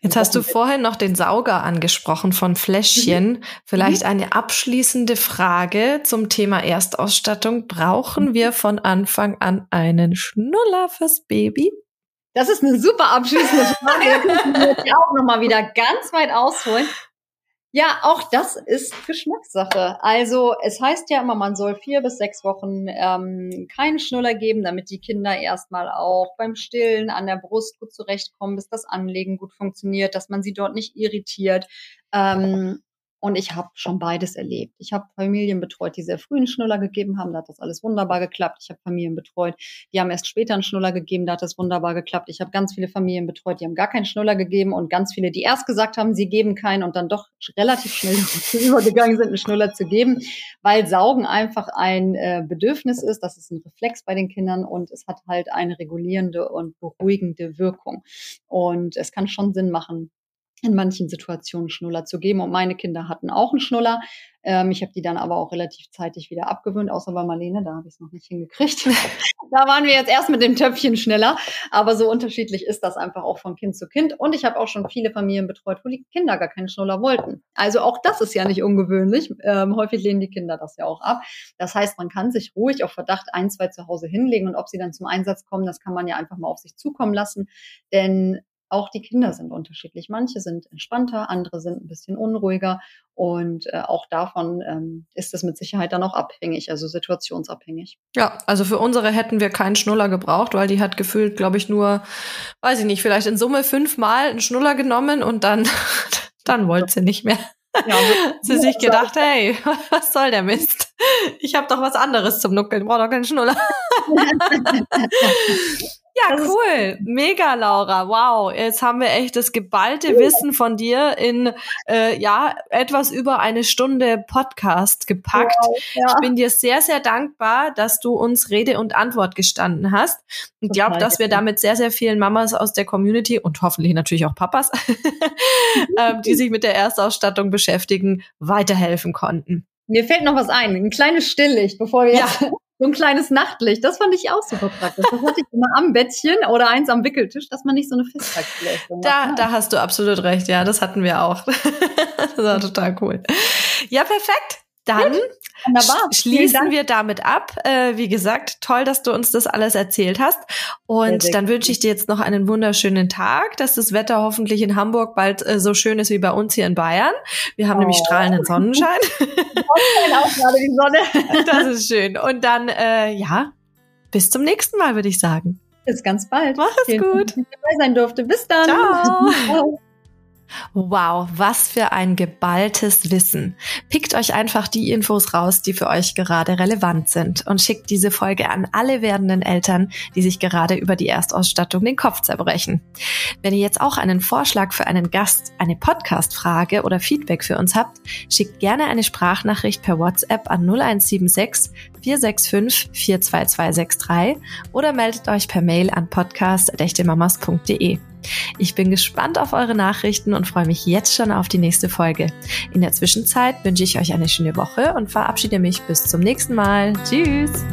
Jetzt hast du vorhin noch den Sauger angesprochen von Fläschchen. Mhm. Vielleicht mhm. eine abschließende Frage zum Thema Erstausstattung. Brauchen mhm. wir von Anfang an einen Schnuller fürs Baby? Das ist eine super abschließende Frage. Da können wir auch nochmal wieder ganz weit ausholen. Ja, auch das ist Geschmackssache. Also es heißt ja immer, man soll vier bis sechs Wochen ähm, keinen Schnuller geben, damit die Kinder erstmal auch beim Stillen an der Brust gut zurechtkommen, bis das Anlegen gut funktioniert, dass man sie dort nicht irritiert. Ähm, und ich habe schon beides erlebt. Ich habe Familien betreut, die sehr früh einen Schnuller gegeben haben. Da hat das alles wunderbar geklappt. Ich habe Familien betreut, die haben erst später einen Schnuller gegeben. Da hat das wunderbar geklappt. Ich habe ganz viele Familien betreut, die haben gar keinen Schnuller gegeben und ganz viele, die erst gesagt haben, sie geben keinen und dann doch relativ schnell übergegangen sind, einen Schnuller zu geben, weil Saugen einfach ein äh, Bedürfnis ist. Das ist ein Reflex bei den Kindern und es hat halt eine regulierende und beruhigende Wirkung. Und es kann schon Sinn machen, in manchen Situationen Schnuller zu geben. Und meine Kinder hatten auch einen Schnuller. Ähm, ich habe die dann aber auch relativ zeitig wieder abgewöhnt, außer bei Marlene, da habe ich es noch nicht hingekriegt. da waren wir jetzt erst mit dem Töpfchen schneller. Aber so unterschiedlich ist das einfach auch von Kind zu Kind. Und ich habe auch schon viele Familien betreut, wo die Kinder gar keinen Schnuller wollten. Also auch das ist ja nicht ungewöhnlich. Ähm, häufig lehnen die Kinder das ja auch ab. Das heißt, man kann sich ruhig auf Verdacht ein, zwei zu Hause hinlegen und ob sie dann zum Einsatz kommen, das kann man ja einfach mal auf sich zukommen lassen. Denn auch die Kinder sind unterschiedlich. Manche sind entspannter, andere sind ein bisschen unruhiger. Und äh, auch davon ähm, ist es mit Sicherheit dann auch abhängig, also situationsabhängig. Ja, also für unsere hätten wir keinen Schnuller gebraucht, weil die hat gefühlt, glaube ich, nur, weiß ich nicht, vielleicht in Summe fünfmal einen Schnuller genommen und dann, dann wollte sie nicht mehr. Ja, sie sich gedacht, hey, was soll der Mist? Ich habe doch was anderes zum Nuckeln, brauche doch keinen Schnuller. Ja, das cool. Mega, Laura. Wow. Jetzt haben wir echt das geballte Wissen von dir in äh, ja etwas über eine Stunde Podcast gepackt. Wow, ja. Ich bin dir sehr, sehr dankbar, dass du uns Rede und Antwort gestanden hast. Und glaube, dass wir damit sehr, sehr vielen Mamas aus der Community und hoffentlich natürlich auch Papas, ähm, die sich mit der Erstausstattung beschäftigen, weiterhelfen konnten. Mir fällt noch was ein, ein kleines Stilllicht, bevor wir ja. So ein kleines Nachtlicht. Das fand ich auch super praktisch. Das hatte ich immer am Bettchen oder eins am Wickeltisch, dass man nicht so eine Festtagsbeleuchtung Da, hat. da hast du absolut recht. Ja, das hatten wir auch. das war total cool. Ja, perfekt. Dann Wunderbar. schließen wir damit ab. Äh, wie gesagt, toll, dass du uns das alles erzählt hast. Und dann wünsche ich dir jetzt noch einen wunderschönen Tag, dass das Wetter hoffentlich in Hamburg bald äh, so schön ist wie bei uns hier in Bayern. Wir haben oh. nämlich strahlenden Sonnenschein. auch gerade die Sonne. das ist schön. Und dann, äh, ja, bis zum nächsten Mal, würde ich sagen. Bis ganz bald. Mach es gut. Dass ich dabei sein durfte. Bis dann. Ciao. Ciao. Wow, was für ein geballtes Wissen. Pickt euch einfach die Infos raus, die für euch gerade relevant sind und schickt diese Folge an alle werdenden Eltern, die sich gerade über die Erstausstattung den Kopf zerbrechen. Wenn ihr jetzt auch einen Vorschlag für einen Gast, eine Podcast-Frage oder Feedback für uns habt, schickt gerne eine Sprachnachricht per WhatsApp an 0176 465 42263 oder meldet euch per Mail an podcast.echtemamas.de. Ich bin gespannt auf eure Nachrichten und freue mich jetzt schon auf die nächste Folge. In der Zwischenzeit wünsche ich euch eine schöne Woche und verabschiede mich bis zum nächsten Mal. Tschüss!